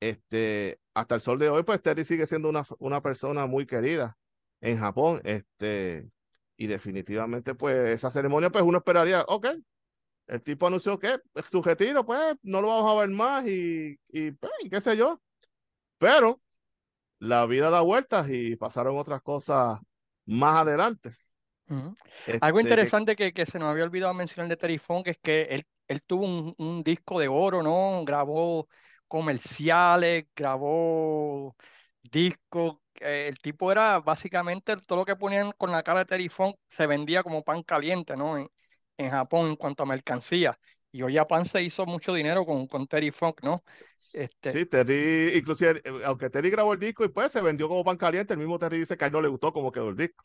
este, hasta el sol de hoy, pues Terry sigue siendo una, una persona muy querida en Japón, este, y definitivamente, pues, esa ceremonia, pues uno esperaría, ok, el tipo anunció que su retiro, pues, no lo vamos a ver más y, y, pues, qué sé yo. Pero la vida da vueltas y pasaron otras cosas más adelante. Algo este, interesante que, que, se nos había olvidado mencionar de Terry Funk es que él, él tuvo un, un, disco de oro, ¿no? Grabó comerciales, grabó discos. el tipo era básicamente todo lo que ponían con la cara de Terry Funk se vendía como pan caliente, ¿no? en Japón en cuanto a mercancía. Y hoy Japan se hizo mucho dinero con, con Terry Funk, ¿no? Este... Sí, Terry, inclusive, eh, aunque Terry grabó el disco y pues se vendió como pan caliente, el mismo Terry dice que a él no le gustó como quedó el disco.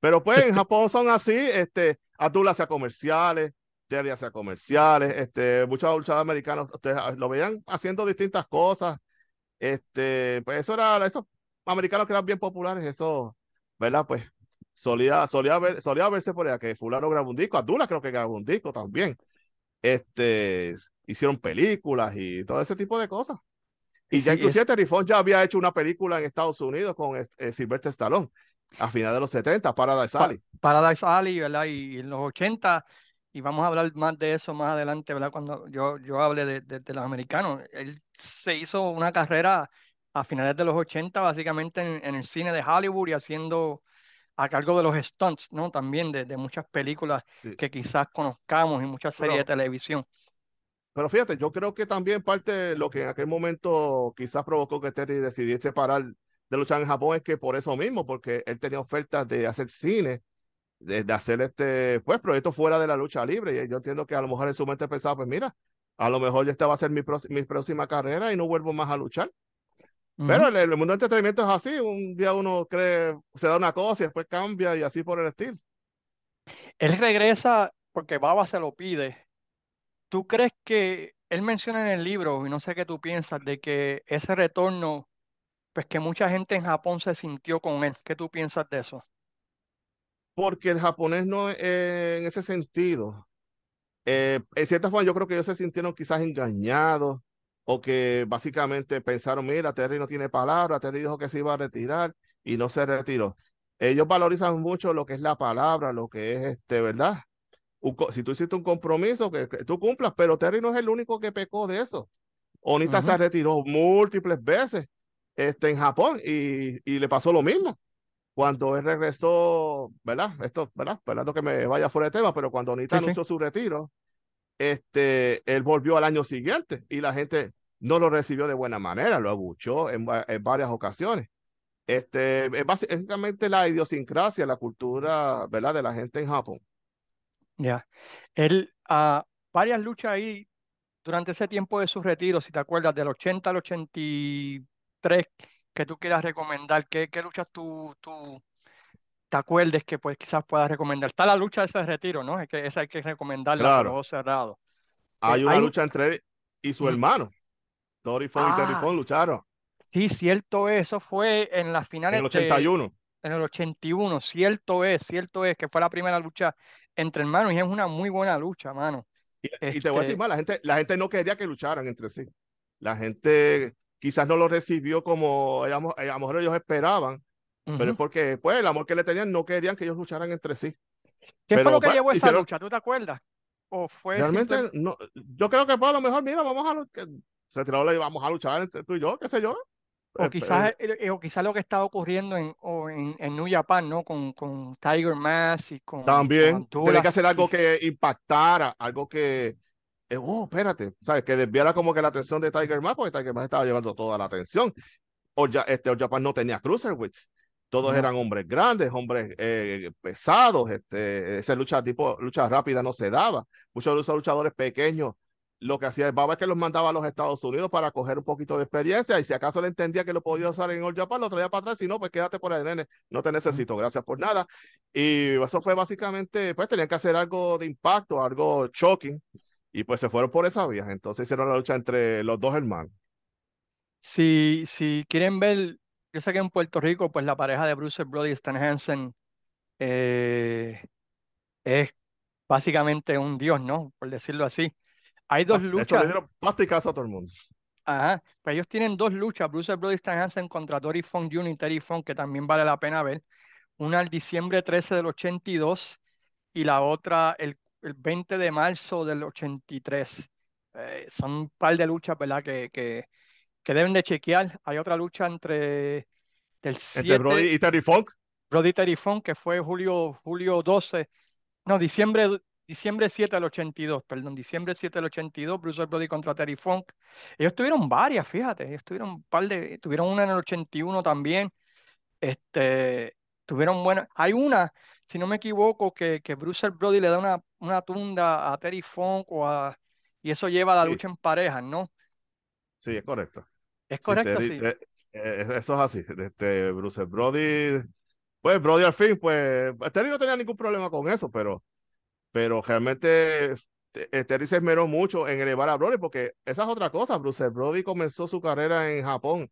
Pero pues en Japón son así, este, Abdullah hacía comerciales, Terry hacía comerciales, este, muchos luchadores americanos, ustedes ah, lo veían haciendo distintas cosas, este, pues eso era, esos americanos que eran bien populares, eso, ¿verdad? Pues solía, solía, ver, solía verse por allá que fulano grabó un disco, Abdullah creo que grabó un disco también. Este, hicieron películas y todo ese tipo de cosas. Y ya inclusive Terry Funk ya había hecho una película en Estados Unidos con eh, Sylvester Stallone a finales de los 70, Paradise Alley. Paradise Alley, ¿verdad? Y en los 80, y vamos a hablar más de eso más adelante, ¿verdad? Cuando yo, yo hable de, de, los americanos. Él se hizo una carrera a finales de los 80, básicamente en, en el cine de Hollywood y haciendo a cargo de los stunts, ¿no? También de, de muchas películas que quizás conozcamos y muchas series de televisión. Pero fíjate, yo creo que también parte de lo que en aquel momento quizás provocó que Terry decidiese parar de luchar en Japón es que por eso mismo, porque él tenía ofertas de hacer cine, de, hacer este, pues, proyectos fuera de la lucha libre. Y yo entiendo que a lo mejor en su mente pensaba, pues mira, a lo mejor esta va a ser mi, mi próxima carrera y no vuelvo más a luchar. Pero el, mundo del entretenimiento es así, un día uno cree, se da una cosa y después cambia y así por el estilo. Él regresa porque Baba se lo pide. ¿Tú crees que él menciona en el libro, y no sé qué tú piensas, de que ese retorno, pues que mucha gente en Japón se sintió con él? ¿Qué tú piensas de eso? Porque el japonés no, eh, en ese sentido, eh, en cierta forma yo creo que ellos se sintieron quizás engañados o que básicamente pensaron, mira, Terry no tiene palabra, Terry dijo que se iba a retirar y no se retiró. Ellos valorizan mucho lo que es la palabra, lo que es este, ¿verdad? si tú hiciste un compromiso, que, tú cumplas, pero Terry no es el único que pecó de eso. Onita se retiró múltiples veces este, en Japón y, y, le pasó lo mismo. Cuando él regresó, ¿verdad? Esto, ¿verdad? Esperando que me vaya fuera de tema, pero cuando Onita anunció su retiro, este, él volvió al año siguiente y la gente no lo recibió de buena manera, lo abuchó en, varias ocasiones. Este, es básicamente la idiosincrasia, la cultura, ¿verdad? De la gente en Japón. Ya. Él, a varias luchas ahí durante ese tiempo de su retiro, si te acuerdas, del 80 al 83, que tú quieras recomendar, ¿qué, qué luchas tú, tú te acuerdes que pues quizás puedas recomendar. Está la lucha de ese retiro, ¿no? Es que esa hay que recomendarla claro. por cerrado. Hay eh, una lucha entre él y su hermano. Tori Fong y Terry ah. Fong lucharon. Sí, cierto es. Eso fue en las finales. En el 81. en el 81, cierto es, cierto es que fue la primera lucha entre hermanos y es una muy buena lucha, mano. Y, te voy a decir este más, la gente, la gente no quería que lucharan entre sí. La gente quizás no lo recibió como a lo mejor ellos esperaban, pero es porque pues el amor que le tenían no querían que ellos lucharan entre sí. ¿Qué pero, fue lo que pues, llevó esa hicieron- lucha? ¿Tú te acuerdas? ¿O fue Realmente, simple- no, yo creo que pues, a lo mejor, mira, vamos a, lu- que se tiró, le vamos a luchar entre tú y yo, qué sé yo. o Eh, quizás, eh, o quizás lo que estaba ocurriendo en, o en, en New Japan, ¿no? Con, con Tiger Mask y con, También con que hacer algo que impactara, algo que, eh, oh, espérate, ¿sabes? Que desviara como que la atención de Tiger Mask, porque Tiger Mask estaba llevando toda la atención. O ya, este, All Japan no tenía cruiserweights. Todos eran hombres grandes, hombres eh, pesados. Este, esa lucha tipo, lucha rápida no se daba. Muchos de esos luchadores pequeños, lo que hacía el Baba es que los mandaba a los Estados Unidos para coger un poquito de experiencia. Y si acaso le entendía que lo podía usar en All Japan, lo traía para atrás. Si no, pues quédate por ahí, nene. No te necesito. Gracias por nada. Y eso fue básicamente, pues tenían que hacer algo de impacto, algo shocking. Y pues se fueron por esa vía. Entonces hicieron la lucha entre los dos hermanos. Si, si quieren ver, yo sé que en Puerto Rico, pues la pareja de Bruce Brody y Stan Hansen eh, es básicamente un dios, ¿no? Por decirlo así. Hay dos Ah, Eso le luchas, plasticazo a todo el mundo. ajá, pues ellos tienen dos luchas, Bruce Brody y Stan Hansen contra Dory Funk Jr. y Terry Funk, que también vale la pena ver. Una el diciembre 13 del 82 y la otra el, el 20 de marzo del 83. Eh, son un par de luchas, ¿verdad? Que, que, que deben de chequear. Hay otra lucha entre del Entre 7 Brody y Terry Funk. Brody Terry Funk, que fue julio, julio 12, no, diciembre, diciembre 7 del 82, perdón, diciembre 7 del 82, Bruce Brody contra Terry Funk. Ellos tuvieron varias, fíjate, ellos tuvieron un par de, tuvieron una en el 81 también, este, tuvieron buenas, hay una, si no me equivoco, que, que Bruce Brody le da una, una tunda a Terry Funk o a, y eso lleva a la Sí. lucha en parejas, ¿no? Sí, es correcto. ¿Es correcto? Sí. te- eh, eso es así. Este, Bruce Brody, pues Brody al fin, pues Terry no tenía ningún problema con eso, pero, pero realmente eh, Terry se esmeró mucho en elevar a Brody, porque esa es otra cosa. Bruce Brody comenzó su carrera en Japón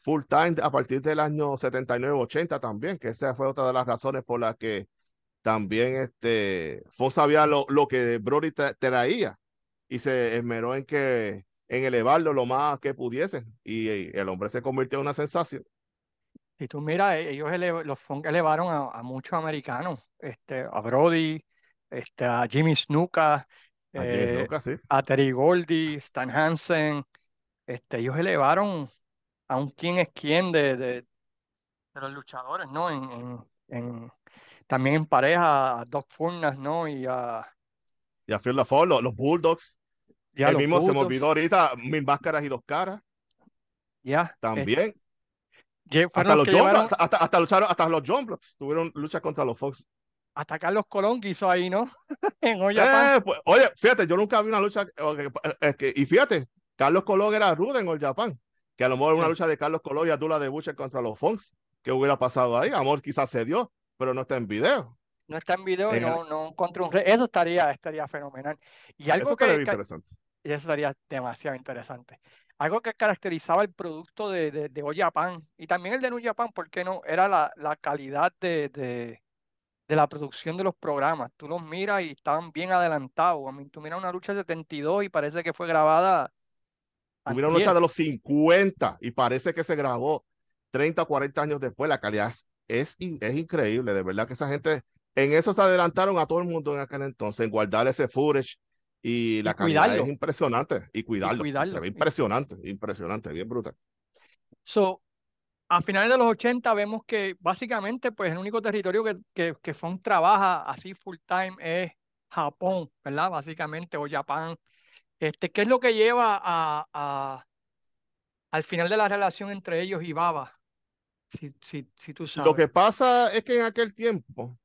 full time a partir del año 79-80 también, que esa fue otra de las razones por las que también este, Fox sabía lo, lo que Brody tra- traía y se esmeró en que en elevarlo lo más que pudiesen y, y el hombre se convirtió en una sensación. Si tú miras, e- ellos los Funk elevaron a, a muchos americanos, este, a Brody, este, a Jimmy Snuka, A eh, Snuka, sí. a Terry Goldie, Stan Hansen, este, ellos elevaron a un quién es quién de, de, de los luchadores, ¿no? En, en, en- también en pareja a Doc Furnas, ¿no? Y a, Y a Phil LaFleur, los, los Bulldogs. El mismo se me olvidó ahorita, Mil Máscaras y Dos Caras ya, eh, también. Hasta los llevaron, hasta, hasta lucharon, hasta los John Blocks tuvieron lucha contra los Fox. hasta Carlos Colón que hizo ahí, ¿no? En All Japan. Eh, pues, oye, fíjate, yo nunca vi una lucha. eh, eh, que- y fíjate, Carlos Colón era rudo en All Japan. Que a lo mejor una lucha de Carlos Colón y Abdullah de Butcher contra los Fox. que hubiera pasado ahí? Amor quizás se dio, pero no está en video. No está en video no, no encontré un re- Eso estaría, estaría fenomenal. Y algo Eso que, que- interesante. Y eso estaría demasiado interesante. Algo que caracterizaba el producto de, de, de All Japan y también el de New Japan, ¿por qué no? Era la, la calidad de, de, de la producción de los programas. Tú los miras y estaban bien adelantados. A mí, tú miras una lucha de 72 y parece que fue grabada Hubiera una lucha de los 50 y parece que se grabó 30 o 40 años después. La calidad es, es increíble, de verdad que esa gente en eso se adelantaron a todo el mundo en aquel entonces, en guardar ese footage y la calidad es cuidarlo. impresionante y cuidarlo. cuidarlo, Se ve y- impresionante, impresionante, bien brutal. So, a finales de los 80 vemos que básicamente pues el único territorio que, que, que Funk trabaja así full time es Japón, ¿verdad? Básicamente, o Japón. Este, ¿qué es lo que lleva a, a- al final de la relación entre ellos y Baba? Si, si, si tú Lo sabes. que pasa es que en aquel tiempo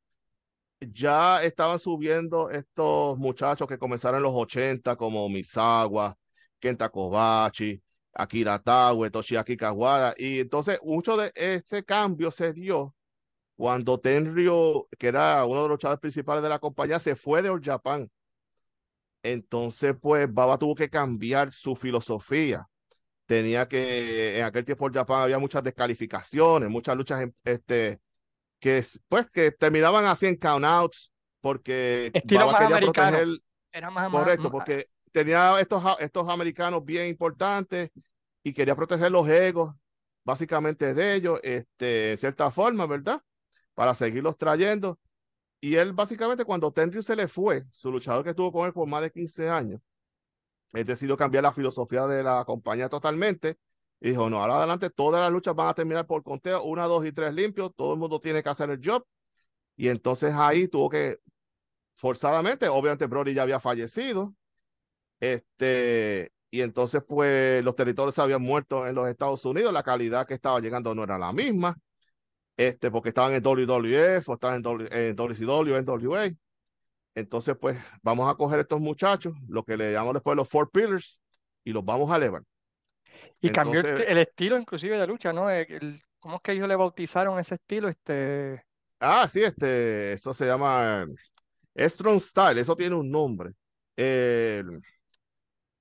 ya estaban subiendo estos muchachos que comenzaron en los 80 como Misawa, Kenta Kobashi, Akira Taue, Toshiaki Kawada y entonces mucho de ese cambio se dio cuando Tenryo, que era uno de los luchadores principales de la compañía, se fue de All Japan. Entonces, pues Baba tuvo que cambiar su filosofía. Tenía que, en aquel tiempo All Japan había muchas descalificaciones, muchas luchas este, que pues que terminaban así en countouts porque Estilo Baba más quería americano. proteger, Era más, más- correcto, más- porque tenía estos, estos americanos bien importantes y quería proteger los egos básicamente de ellos, este, en cierta forma, ¿verdad? Para seguirlos trayendo. Y él básicamente cuando Tendry se le fue, su luchador que estuvo con él por más de 15 años, él decidió cambiar la filosofía de la compañía totalmente. Y dijo, no, ahora adelante todas las luchas van a terminar por conteo, una, dos y tres limpios, todo el mundo tiene que hacer el job. Y entonces ahí tuvo que, forzadamente, obviamente Brody ya había fallecido, este, y entonces pues los territorios habían muerto en los Estados Unidos, la calidad que estaba llegando no era la misma, este, porque estaban en WWF o estaban en, en WCW, en WA. Entonces, pues vamos a coger estos muchachos, lo que le llamamos después los Four Pillars, y los vamos a elevar. Y cambió el, estilo inclusive de lucha, ¿no? ¿Cómo es que ellos le bautizaron ese estilo? Este... Ah, sí, este, eso se llama Strong Style, eso tiene un nombre.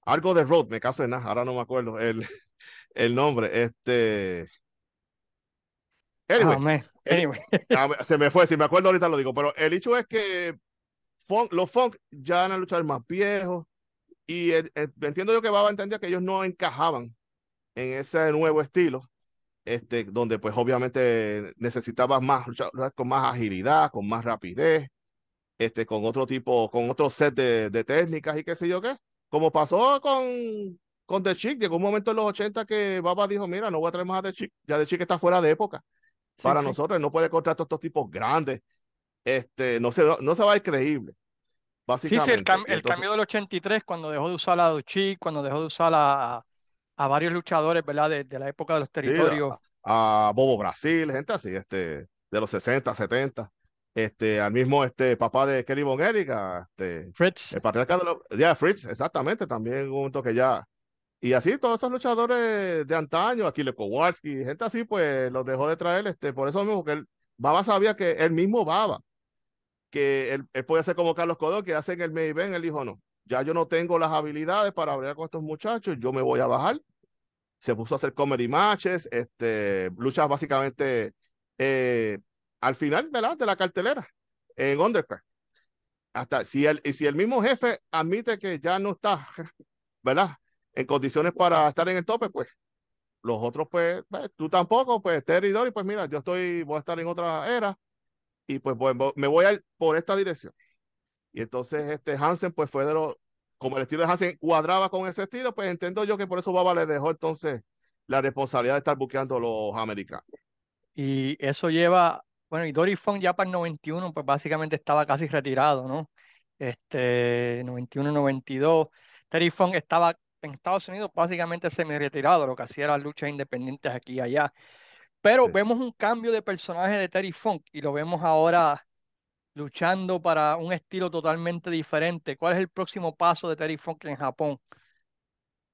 algo de Road, me caso en nada, ahora no me acuerdo el, el nombre. Este. Anyway, anyway. Ah, se me fue, si me acuerdo ahorita lo digo, pero el hecho es que los funk ya van a luchar más viejos y entiendo yo que Baba entender que ellos no encajaban en ese nuevo estilo, este, donde pues obviamente necesitabas más, con más agilidad, con más rapidez, este, con otro tipo, con otro set de, de técnicas y qué sé yo qué, como pasó con, con The Chick, llegó un momento en los 80 que Baba dijo, mira, no voy a traer más a The Chick, ya The Chick está fuera de época. Para nosotros no puede contratar estos tipos grandes este, no, se, no se va a ir creíble. Básicamente. Sí, sí, el, el cambio del 83, cuando dejó de usar a Duchi, cuando dejó de usar a, a varios luchadores, ¿verdad? De, la época de los territorios. a, Bobo Brasil, gente así, este, de los 60, 70. Este, al mismo este, papá de Kelly Von Erika, este, Fritz. El patriarca de los, ya, Fritz, exactamente, también un que ya. Y así, todos esos luchadores de antaño, Aquiles Kowalski, gente así, pues los dejó de traer, este, por eso mismo que él, Baba sabía que él mismo Baba que él, él podía ser como Carlos Codó, que hacen el main event, él dijo, no, ya yo no tengo las habilidades para hablar con estos muchachos, yo me voy a bajar. Se puso a hacer comedy matches, este, luchas básicamente eh, al final ¿verdad? de la cartelera en Undercard. Hasta si el, si el mismo jefe admite que ya no está, ¿verdad? En condiciones para estar en el tope, pues los otros, pues, pues tú tampoco, pues Terry Dory, pues mira, yo estoy, voy a estar en otra era, y pues, me voy a ir por esta dirección. Y entonces este Hansen pues fue de los, como el estilo de Hansen cuadraba con ese estilo, pues entiendo yo que por eso Baba le dejó entonces la responsabilidad de estar buqueando los americanos. Y eso lleva, bueno, y Dory Funk ya para el 91 pues básicamente estaba casi retirado, ¿no? Este, 91-92. Terry Funk estaba en Estados Unidos básicamente semi-retirado, lo que hacía era luchas independientes aquí y allá. Pero vemos un cambio de personaje de Terry Funk y lo vemos ahora luchando para un estilo totalmente diferente. ¿Cuál es el próximo paso de Terry Funk en Japón?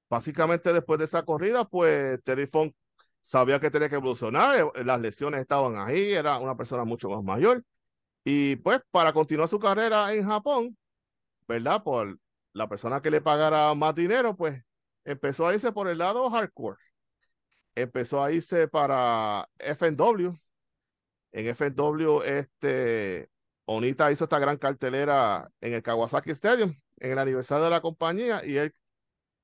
Básicamente después de esa corrida, pues Terry Funk sabía que tenía que evolucionar, eh, las lesiones estaban ahí, era una persona mucho más mayor. Y pues para continuar su carrera en Japón, ¿verdad? Por la persona que le pagara más dinero, pues empezó a irse por el lado hardcore empezó a irse para FNW. En FNW, este, Onita hizo esta gran cartelera en el Kawasaki Stadium, en el aniversario de la compañía, y él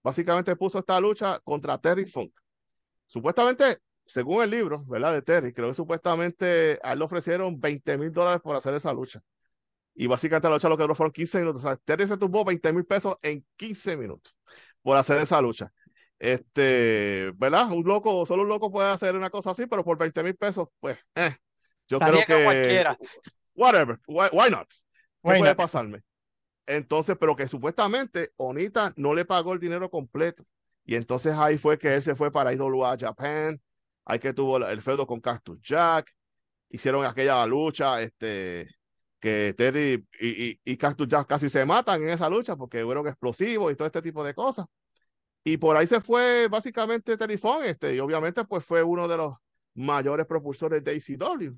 básicamente puso esta lucha contra Terry Funk. Supuestamente, según el libro, ¿verdad? De Terry, creo que supuestamente a él le ofrecieron 20 mil dólares por hacer esa lucha. Y básicamente la lucha lo que duró fueron 15 minutos. O sea, Terry se tuvo 20 mil pesos en 15 minutos por hacer esa lucha. Este, ¿verdad? Un loco, solo un loco puede hacer una cosa así, pero por 20 mil pesos, pues, eh, yo creo que. Cualquiera. Whatever, why, not? ¿Qué puede pasarme? Entonces, pero que supuestamente Onita no le pagó el dinero completo. Y entonces ahí fue que él se fue para IWA Japan. Ahí que tuvo el feudo con Cactus Jack. Hicieron aquella lucha, este, que Terry y, y, y Cactus Jack casi se matan en esa lucha porque fueron explosivos y todo este tipo de cosas. Y por ahí se fue básicamente Telefón, este, y obviamente pues fue uno de los mayores propulsores de ECW.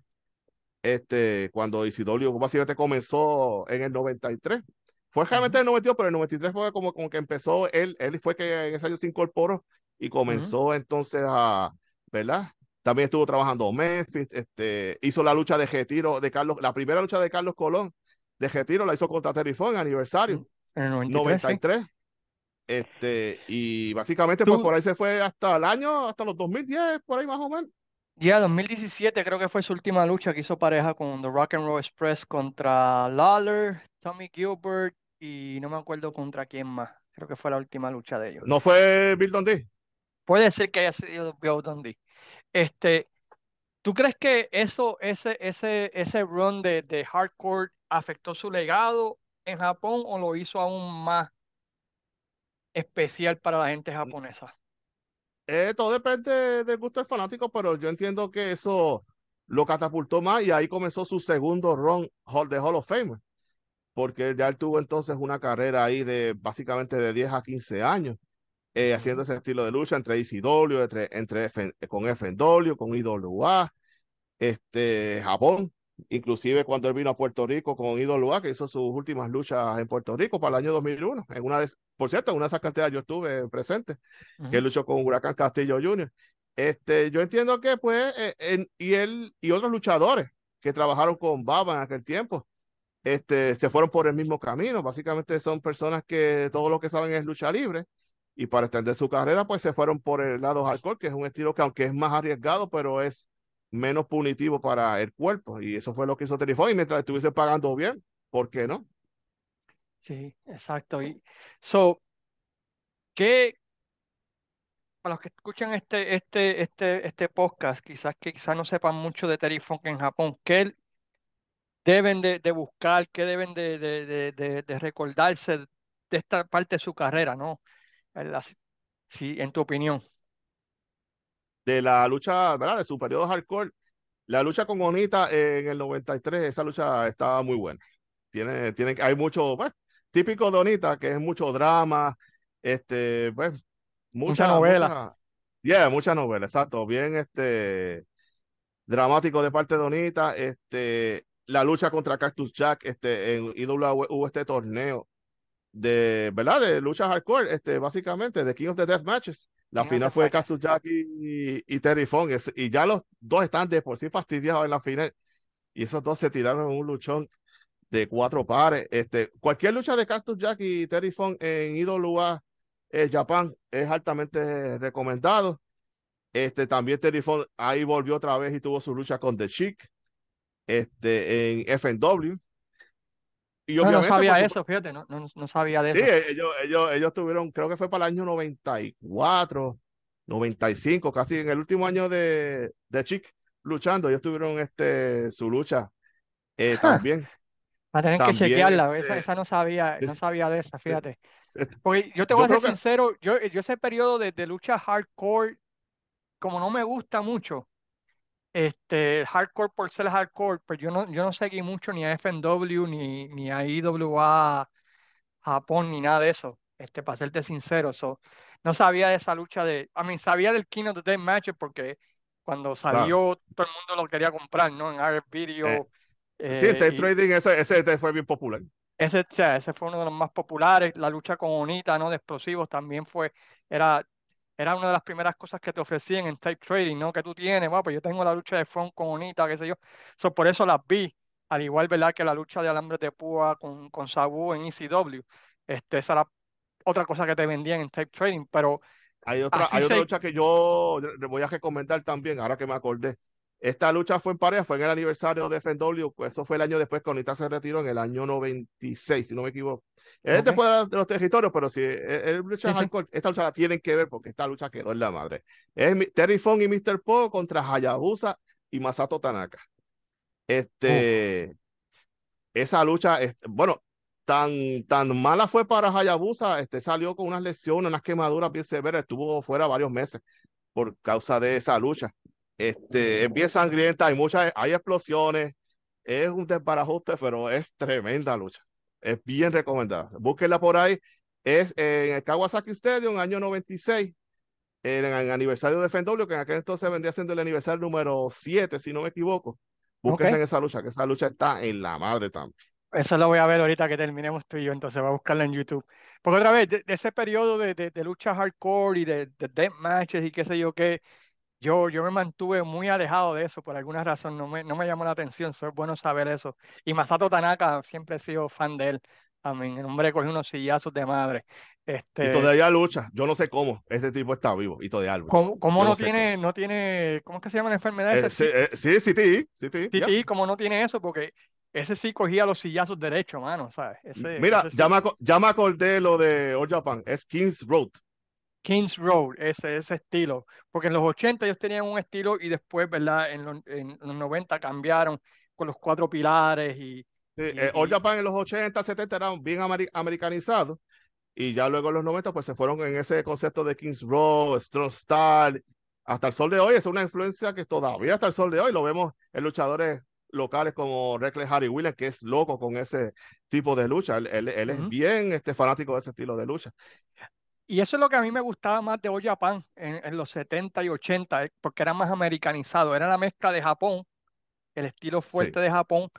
Este, cuando ECW básicamente comenzó en el 93. Fue realmente en el 92, pero el 93 fue como, como que empezó, él, él fue que en ese año se incorporó y comenzó entonces a, ¿verdad? También estuvo trabajando Memphis, este, hizo la lucha de Getiro de Carlos, la primera lucha de Carlos Colón de Getiro la hizo contra Terry en aniversario. En el 93. Este, y básicamente, pues por ahí se fue hasta el año, hasta los 2010, por ahí más o menos. Ya, 2017 creo que fue su última lucha que hizo pareja con The Rock and Roll Express contra Lawler, Tommy Gilbert y no me acuerdo contra quién más. Creo que fue la última lucha de ellos. ¿No fue Bill Dundee? Puede ser que haya sido Bill Dundee. Este, ¿tú crees que eso, ese, ese, ese run de, de hardcore afectó su legado en Japón o lo hizo aún más especial para la gente japonesa? Eh, todo depende del gusto del fanático, pero yo entiendo que eso lo catapultó más y ahí comenzó su segundo run de Hall of Fame, porque ya él tuvo entonces una carrera ahí de básicamente de 10 a 15 años, eh, haciendo ese estilo de lucha entre ECW, entre, entre con FNW, con IWA, este, Japón, inclusive cuando él vino a Puerto Rico con IWA, que hizo sus últimas luchas en Puerto Rico para el año 2001. En una de, por cierto, en una de esas carteras yo estuve presente, que luchó con Huracán Castillo Jr. Este, yo entiendo que, pues, eh, y él y otros luchadores que trabajaron con Baba en aquel tiempo, este, se fueron por el mismo camino. Básicamente son personas que todo lo que saben es lucha libre y para extender su carrera, pues se fueron por el lado hardcore, que es un estilo que aunque es más arriesgado, pero es menos punitivo para el cuerpo. Y eso fue lo que hizo Telefón. Y mientras estuviese pagando bien, ¿por qué no? Sí, exacto. Y so, ¿qué, para los que escuchan este, este, este, este podcast, quizás que quizás no sepan mucho de Terry Funk en Japón, ¿qué deben de, buscar, qué deben de, de, de, recordarse de esta parte de su carrera, ¿no? Sí, en tu opinión de la lucha, ¿verdad? De su periodo hardcore. La lucha con Onita en el 93, esa lucha estaba muy buena. Tiene, tiene, hay mucho, pues, típico de Onita, que es mucho drama, este, pues, mucha, novela. Mucha, yeah, mucha novela, exacto. Bien, este, dramático de parte de Onita, este, la lucha contra Cactus Jack, este, en IWA hubo este torneo de, ¿verdad? De lucha hardcore, este, básicamente, de King of the Death Matches. La final fue Cactus Jack y, y, Terry Fong. y ya los dos están de por sí fastidiados en la final. Y esos dos se tiraron en un luchón de cuatro pares. Este, cualquier lucha de Cactus Jack y Terry Fong en IWA eh, Japan es altamente recomendado. Este, también Terry Fong ahí volvió otra vez y tuvo su lucha con The Chic este, en FNW. Y no, no sabía eso, fíjate, no, no, no, sabía de eso. Ellos, ellos, ellos tuvieron, creo que fue para el año 94, 95, casi en el último año de, de Chic luchando, ellos tuvieron este, su lucha eh, también. Va a tener que chequearla, esa, este, esa, no sabía, no sabía de esa, fíjate. Porque yo te voy a ser sincero, yo, yo ese periodo de, de lucha hardcore, como no me gusta mucho, este, hardcore por ser hardcore, pero yo no, yo no seguí mucho ni a FNW, ni, ni a IWA Japón, ni nada de eso, este, para serte sincero. no sabía de esa lucha de, a mí sabía del King of the Dead Match porque cuando salió todo el mundo lo quería comprar, ¿no? En RF Video. Eh, sí, el eh, trading ese, ese fue bien popular. Ese, ese fue uno de los más populares. La lucha con Onita, ¿no? De explosivos también fue, era era una de las primeras cosas que te ofrecían en type trading, ¿no? Que tú tienes, bueno, pues yo tengo la lucha de front con Onita, qué sé yo. So, por eso las vi, al igual, ¿verdad? Que la lucha de alambre de púa con, con Sabu en ECW. Este, esa era otra cosa que te vendían en type trading, pero... Hay otra, hay otra lucha que yo voy a recomendar también, ahora que me acordé. Esta lucha fue en pareja, fue en el aniversario de FNW, pues eso fue el año después que Onita se retiró en el año 96, si no me equivoco. Es después de los territorios, pero si es, lucha esta lucha la tienen que ver porque esta lucha quedó en la madre. Es Terry Fong y Mr. Po contra Hayabusa y Masato Tanaka. Este, esa lucha, bueno, tan, tan mala fue para Hayabusa, este salió con unas lesiones, unas quemaduras bien severas, estuvo fuera varios meses por causa de esa lucha. Este, es bien sangrienta, hay muchas, hay explosiones, es un desbarajuste, pero es tremenda lucha. Es bien recomendada. Búsquenla por ahí. Es en el Kawasaki Stadium, año 96, en el aniversario de FNW, que en aquel entonces vendría siendo el aniversario número 7, si no me equivoco. Búsquense en esa lucha, que esa lucha está en la madre también. Eso lo voy a ver ahorita que terminemos tú y yo, entonces voy a buscarla en YouTube. Porque otra vez, de, ese periodo de, de, lucha hardcore y de, de death matches y qué sé yo qué, yo, yo me mantuve muy alejado de eso por alguna razón, no me, no me llamó la atención, es bueno saber eso. Y Masato Tanaka, siempre he sido fan de él, Amén. El hombre cogió unos sillazos de madre. Y Este, todavía lucha. Yo no sé cómo ese tipo está vivo y todavía lucha. ¿cómo, cómo no no tiene, no tiene, ¿cómo es que se llama la enfermedad Eh, sí, Sí, eh, sí, sí, sí, sí, sí, ya. Titi, ¿cómo no tiene eso? Porque ese sí cogía los sillazos derechos, mano, ¿sabes? Ese, Mira, ese sí. ya me, ya me acordé lo de All Japan. Es Kings Road. Kings Road, ese, ese estilo. Porque en los 80 ellos tenían un estilo y después, ¿verdad? En los, en los 90 cambiaron con los cuatro pilares y, Sí, y- eh, All Japan en los 80, 70 eran bien ameri- americanizados y ya luego en los 90 pues se fueron en ese concepto de Kings Row, Strong Style. Hasta el sol de hoy es una influencia que todavía hasta el sol de hoy lo vemos en luchadores locales como Reckless Harry Williams, que es loco con ese tipo de lucha. Él, él- él es Ujú. bien este, fanático de ese estilo de lucha. Y eso es lo que a mí me gustaba más de All Japan en, en los 70 y 80, eh, porque era más americanizado. Era la mezcla de Japón, el estilo fuerte Sí. de Japón,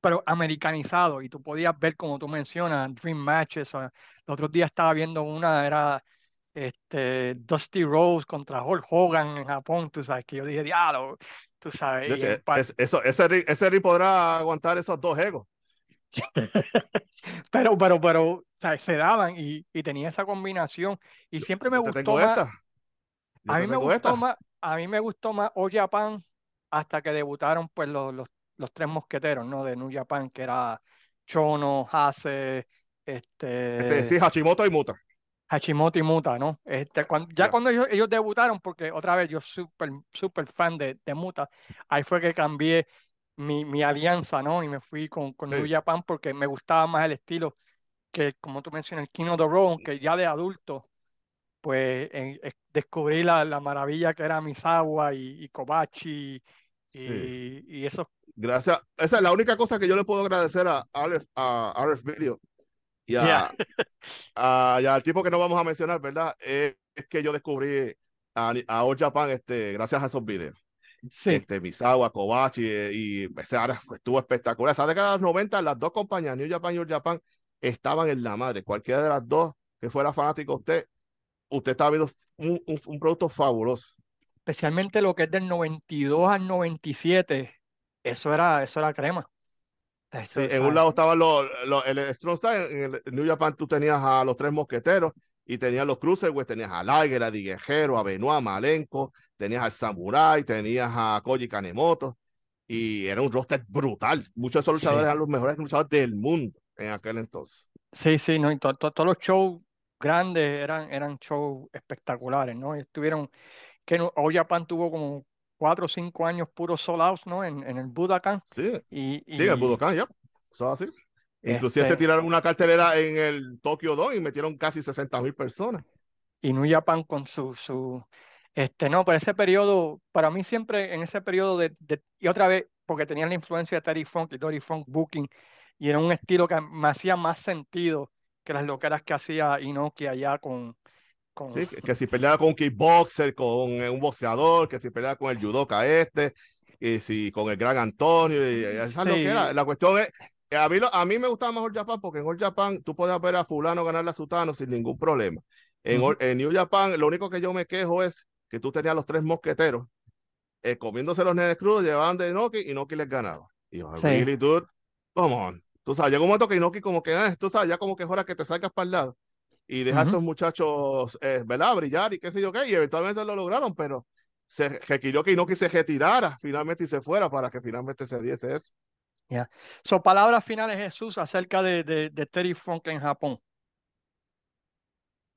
pero americanizado. Y tú podías ver, como tú mencionas, Dream Matches. o- Los otros días estaba viendo una, era este, Dusty Rose contra Hulk Hogan en Japón. Tú sabes que yo dije, diablo, tú sabes. Hecho, es- eso, ese, ring- ese ring podrá aguantar esos dos egos. Pero, pero, pero. Se daban y, y tenía esa combinación. Y siempre me gustó tengo más. esta. A mí me gustó esta. más, a mí me gustó más All Japan hasta que debutaron pues los, los, los tres mosqueteros, ¿no? De New Japan, que era Chono, Hase, Este, este, sí, Hashimoto y Muta. Hashimoto y Muta, ¿no? Este, cuan- ya Ya. cuando ellos, ellos debutaron, porque otra vez yo súper, súper fan de, de Muta, ahí fue que cambié mi, mi alianza, ¿no? Y me fui con, con New Sí. Japan porque me gustaba más el estilo que, como tú mencionas, el King of the Road, que ya de adulto pues en- descubrí la, la maravilla que era Misawa y, y Kobachi Sí. y, y esos Gracias. Esa es la única cosa que yo le puedo agradecer a Aleph, a Aleph Video y a, Yeah. a- y al tipo que no vamos a mencionar, ¿verdad? Eh, es que yo descubrí a, a All Japan este, gracias a esos videos. Sí, Este, Misawa, Kobachi eh, y ese ahora estuvo espectacular. Esa década de los 90, las dos compañías, New Japan y All Japan, estaban en la madre. Cualquiera de las dos que fuera fanático usted, usted estaba viendo un, un- un producto fabuloso. especialmente lo que es del 92 al 97, eso era, eso era crema. Eso, Sí, en un lado estaban los, los- el Strong Style, en el New Japan tú tenías a los tres mosqueteros y tenías los Cruiserweights, tenías a Liger, a Di Guerrero, a Benoit, a Malenko, tenías al Samurai, tenías a Koji Kanemoto y era un roster brutal. Muchos de esos Sí. luchadores eran los mejores luchadores del mundo en aquel entonces. Sí, sí, no, y to- to- todos los shows grandes eran, eran shows espectaculares, ¿no? Y estuvieron, que All Japan tuvo como cuatro o cinco años puros sold outs, ¿no? En, en el Budokan Sí, y, sí, en el y Budokan, ya. Eso es así. Inclusive se este, tiraron una cartelera en el Tokyo Dome y metieron casi 60 mil personas. y New Japan con su, su, este, no, pero ese periodo, para mí siempre en ese periodo de, de- y otra vez, porque tenían la influencia de Terry Funk y Dory Funk Booking, y era un estilo que me hacía más sentido que las loqueras que hacía Inoki allá con, con, Sí, que, que si peleaba con un kickboxer, con un boxeador, que si peleaba con el judoka este, y si con el gran Antonio, y, esa es lo que era. Sí. La cuestión es, a mí, lo- a mí me gustaba mejor Japan porque en All Japan tú podías ver a fulano ganarle a sutano sin ningún problema. En. All- New Japan lo único que yo me quejo es que tú tenías los tres mosqueteros eh, comiéndose los nenes crudos, llevaban de Inoki y Inoki les ganaba. Y yo, Sí. really, dude, come on. Tú sabes, llegó un momento que Inoki como que, ah, tú sabes, ya como que es hora que te salgas para el lado y deja a Ujú. estos muchachos, eh, ¿verdad? Brillar y qué sé yo qué, y eventualmente lo lograron, pero se requirió que Inoki se retirara finalmente y se fuera para que finalmente se diese eso. So, palabras finales, Jesús, acerca de, de, de Terry Funk en Japón.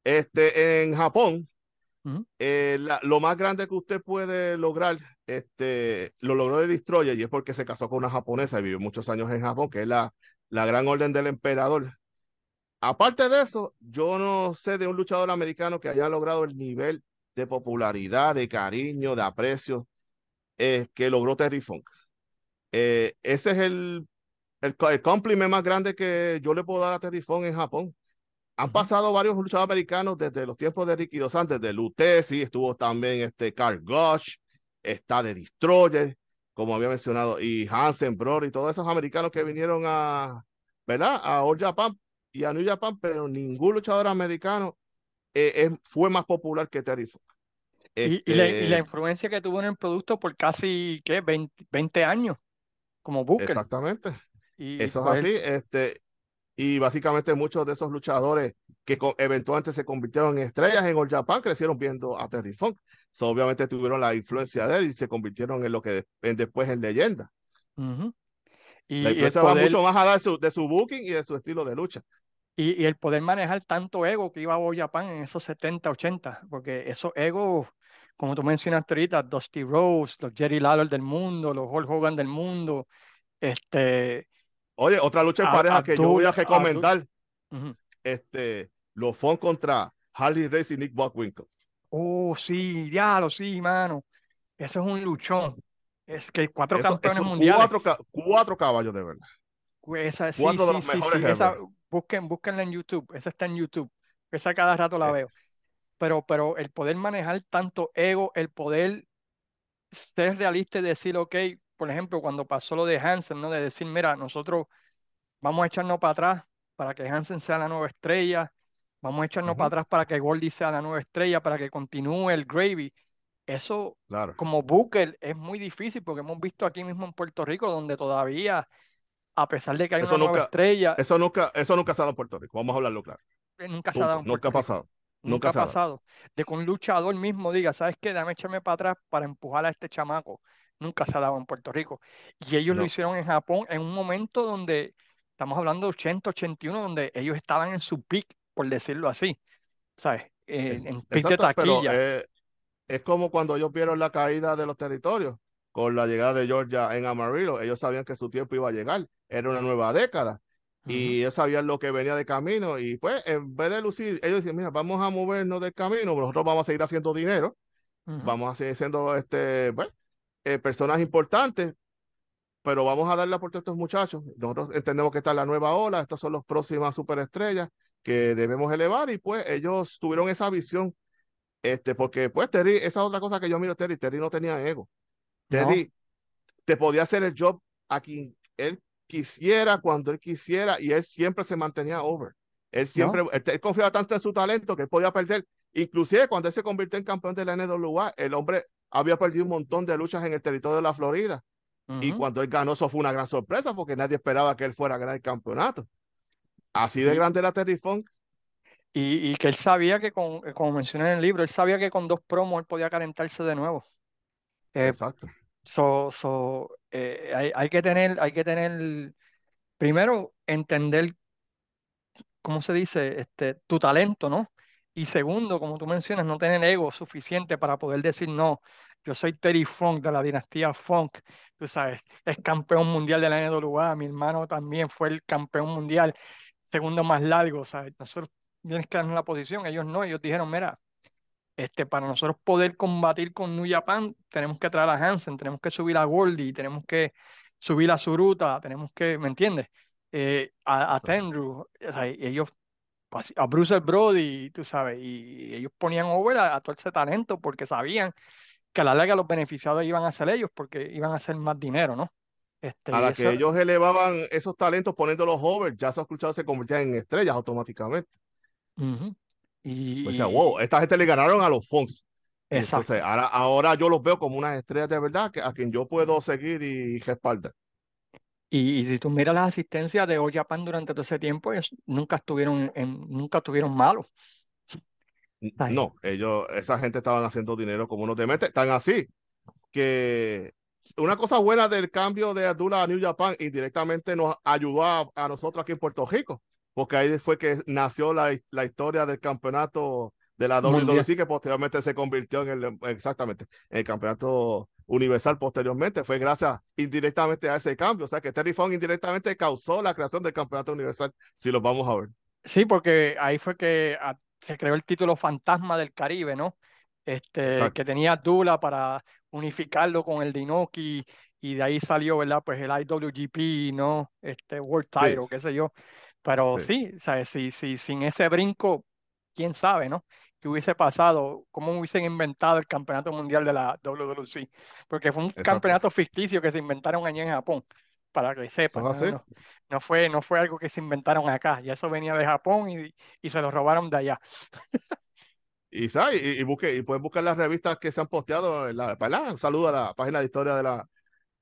Este, en Japón, eh, la- lo más grande que usted puede lograr, este, lo logró de Destroyer y es porque se casó con una japonesa y vivió muchos años en Japón, que es la, la gran orden del emperador. Aparte de eso, yo no sé de un luchador americano que haya logrado el nivel de popularidad, de cariño, de aprecio eh, que logró Terry Funk. Eh, ese es el, el, co- el compliment más grande que yo le puedo dar a Terry Funk en Japón. Han pasado varios luchadores americanos desde los tiempos de Ricky Dos Santos, desde Lutesi, estuvo también este Carl Gosh, está de Destroyer, como había mencionado, y Hansen, Brody, y todos esos americanos que vinieron a, ¿verdad? A All Japan y a New Japan, pero ningún luchador americano eh, fue más popular que Terry Funk. Y, y la, y la Este, influencia que tuvo en el producto por casi, ¿qué? 20, 20 años como Booker. exactamente. Y, y Eso es pues así. Este, y básicamente muchos de esos luchadores que eventualmente se convirtieron en estrellas en All Japan crecieron viendo a Terry Funk. obviamente tuvieron la influencia de él y se convirtieron en lo que después en leyenda. y la influencia va mucho más allá de su, de su booking y de su estilo de lucha. Y, y, el poder manejar tanto ego que iba a All Japan en esos 70, 80, porque esos egos, como tú mencionaste ahorita, Dusty Rose, los Jerry Lawler del mundo, los Hulk Hogan del mundo, este, Oye, otra lucha en pareja que yo voy a recomendar. Este, los Fon contra Harley Race y Nick Buckwinkle. Oh, sí, diablo, sí, mano. Eso es un luchón. Es que cuatro campeones mundiales. Cuatro, cuatro, caballos de verdad. Esa, sí, cuatro de los mejores esa, busquen, busquenla en YouTube. Esa está en YouTube. Esa cada rato la eh. veo. Pero, pero el poder manejar tanto ego, el poder ser realista y decir, ok, por ejemplo, cuando pasó lo de Hansen, ¿no? De decir, mira, nosotros vamos a echarnos para atrás para que Hansen sea la nueva estrella, vamos a echarnos para atrás para que Goldie sea la nueva estrella, para que continúe el Gravy. Eso, como Booker, es muy difícil porque hemos visto aquí mismo en Puerto Rico donde todavía, a pesar de que hay una nueva estrella. Eso nunca, eso nunca ha dado en Puerto Rico, vamos a hablarlo claro. Eh, nunca se ha dado Nunca ha pasado. Nunca, ha pasado. De que un luchador mismo diga, ¿sabes qué? Dame echarme para atrás para empujar a este chamaco nunca se ha dado en Puerto Rico. Y ellos lo hicieron en Japón en un momento donde, estamos hablando de 80, 81, donde ellos estaban en su peak, por decirlo así. ¿Sabes? en pic de taquilla. Eh, es como cuando ellos vieron la caída de los territorios con la llegada de Georgia en Amarillo. Ellos sabían que su tiempo iba a llegar. Era una nueva década. Y ellos sabían lo que venía de camino. Y pues, en vez de lucir, ellos decían, mira, vamos a movernos del camino, nosotros vamos a seguir haciendo dinero. Vamos a seguir siendo este, bueno, eh, personas importantes, pero vamos a darle la oportunidad a estos muchachos. Nosotros entendemos que esta es la nueva ola, estas son las próximas superestrellas que debemos elevar y pues ellos tuvieron esa visión, este, porque pues Terry, esa es otra cosa que yo miro Terry, Terry no tenía ego. Terry te podía hacer el job a quien él quisiera, cuando él quisiera, y él siempre se mantenía over. Él siempre, él, confiaba tanto en su talento que él podía perder. Inclusive cuando él se convirtió en campeón de la NWA, el hombre había perdido un montón de luchas en el territorio de la Florida. Y cuando él ganó, eso fue una gran sorpresa porque nadie esperaba que él fuera a ganar el campeonato. Así de grande era Terry Funk. Y, que él sabía que, con, como mencioné en el libro, él sabía que con dos promos él podía calentarse de nuevo. Eh, Exacto. So, so, eh, hay, hay, que tener, hay que tener, primero, entender, ¿cómo se dice? Este, tu talento, ¿no? Y segundo, como tú mencionas, no tener ego suficiente para poder decir, no, yo soy Terry Funk de la dinastía Funk, tú sabes, es campeón mundial de la mi hermano también fue el campeón mundial, segundo más largo, ¿sabes? Nosotros tienes que darnos la posición, ellos no, ellos dijeron, mira, este, para nosotros poder combatir con New Japan, tenemos que traer a Hansen, tenemos que subir a Goldie, tenemos que subir a Suruta, tenemos que, ¿me entiendes? Eh, a, a Tenru, o sea, ellos a Bruce Brody, tú sabes, y ellos ponían over a, todo ese talento porque sabían que a la larga los beneficiados iban a ser ellos porque iban a hacer más dinero, ¿no? Este, a la que ellos elevaban esos talentos poniéndolos over, ya esos escuchados se convertían en estrellas automáticamente. Y, o sea, wow, esta gente le ganaron a los Fonks. Entonces, ahora, ahora yo los veo como unas estrellas de verdad que, a quien yo puedo seguir y respaldar. Y, si tú miras las asistencias de All Japan durante todo ese tiempo, ellos nunca estuvieron, en, nunca estuvieron malos. No, ellos, esa gente estaban haciendo dinero como uno te mete, tan así que una cosa buena del cambio de Abdullah a New Japan indirectamente nos ayudó a, nosotros aquí en Puerto Rico, porque ahí fue que nació la, la historia del campeonato de la WWC, que posteriormente se convirtió en el, exactamente, en el campeonato universal posteriormente. Fue gracias indirectamente a ese cambio. O sea que Terry Funk indirectamente causó la creación del campeonato universal, si lo vamos a ver. Sí, porque ahí fue que ah, se creó el título Fantasma del Caribe, ¿no? Este, que tenía Dula para unificarlo con el Dinoki y de ahí salió, ¿verdad? Pues el IWGP, ¿no? Este World Title, qué sé yo. Pero sí, ¿sabes? Si, si, sin ese brinco, quién sabe, ¿no? ¿Qué hubiese pasado? ¿Cómo hubiesen inventado el campeonato mundial de la WWC? Porque fue un campeonato ficticio que se inventaron allí en Japón, para que sepan. ¿no? fue, no fue algo que se inventaron acá, ya eso venía de Japón y, y se lo robaron de allá. y, ¿sabes? Y, y, busque, y pueden buscar las revistas que se han posteado. En la, Un saludo a la página de historia de la,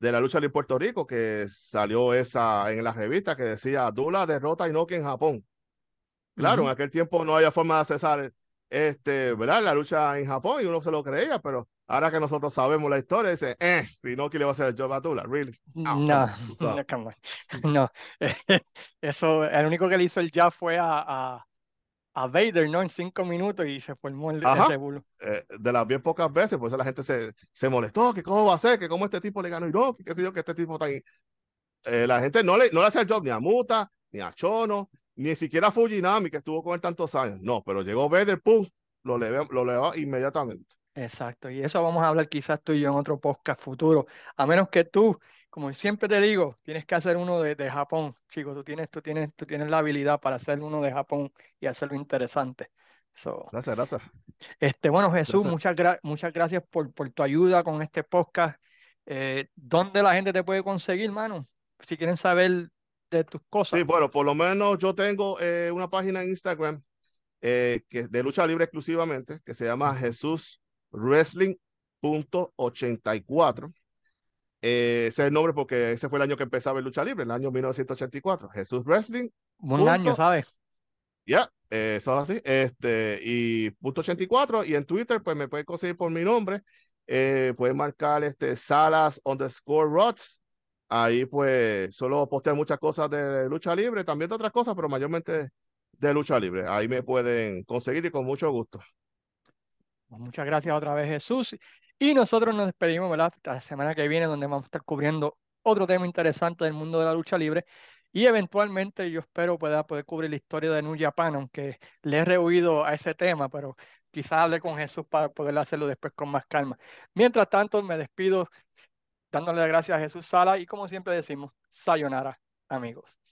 de la lucha de Puerto Rico, que salió esa en la revista que decía Dula derrota a Inoki en Japón. Claro, en aquel tiempo no había forma de accesar este, ¿verdad? la lucha en Japón y uno se lo creía, pero ahora que nosotros sabemos la historia, dice, eh, Inoki le va a hacer el job a Dula, really? no, no, no, eso, el único que le hizo el jab fue a, a, a, Vader, ¿no? En cinco minutos y se formó el, el eh, de las bien pocas veces, por eso la gente se, se molestó, que cómo va a ser, que cómo este tipo le ganó a Inoki, que sé yo, que este tipo está ahí. Eh, la gente no le, no le hace el job ni a Muta, ni a Chono, ni siquiera Fujinami, que estuvo con él tantos años. No, pero llegó Vader, pum, lo levó lo inmediatamente. Exacto, y eso vamos a hablar quizás tú y yo en otro podcast futuro, a menos que tú, como siempre te digo, tienes que hacer uno de, de Japón, chicos, tú tienes, tú, tienes, tú tienes la habilidad para hacer uno de Japón y hacerlo interesante. gracias, gracias. Este, bueno, Jesús, muchas, muchas gracias por, por tu ayuda con este podcast. Eh, ¿Dónde la gente te puede conseguir, mano? Si quieren saber de tus cosas. Sí, bueno, por lo menos yo tengo eh, una página en Instagram eh, que de lucha libre exclusivamente, que se llama Jesús Wrestling.84. Eh, ese es el nombre porque ese fue el año que empezaba el lucha libre, el año 1984. Jesús Wrestling. Un año, ¿sabes? Ya, eso es así. Este, y punto 84. Y en Twitter, pues me puede conseguir por mi nombre. Eh, puede marcar este Salas underscore Rods Ahí pues solo postear muchas cosas de lucha libre, también de otras cosas, pero mayormente de lucha libre. Ahí me pueden conseguir y con mucho gusto. Pues, muchas gracias otra vez Jesús. Y nosotros nos despedimos, ¿verdad? La semana que viene, donde vamos a estar cubriendo otro tema interesante del mundo de la lucha libre. Y eventualmente yo espero pueda poder cubrir la historia de New Japan, aunque le he rehuido a ese tema, pero quizás hable con Jesús para poder hacerlo después con más calma. Mientras tanto, me despido dándole las gracias a Jesús Sala y como siempre decimos, sayonara, amigos.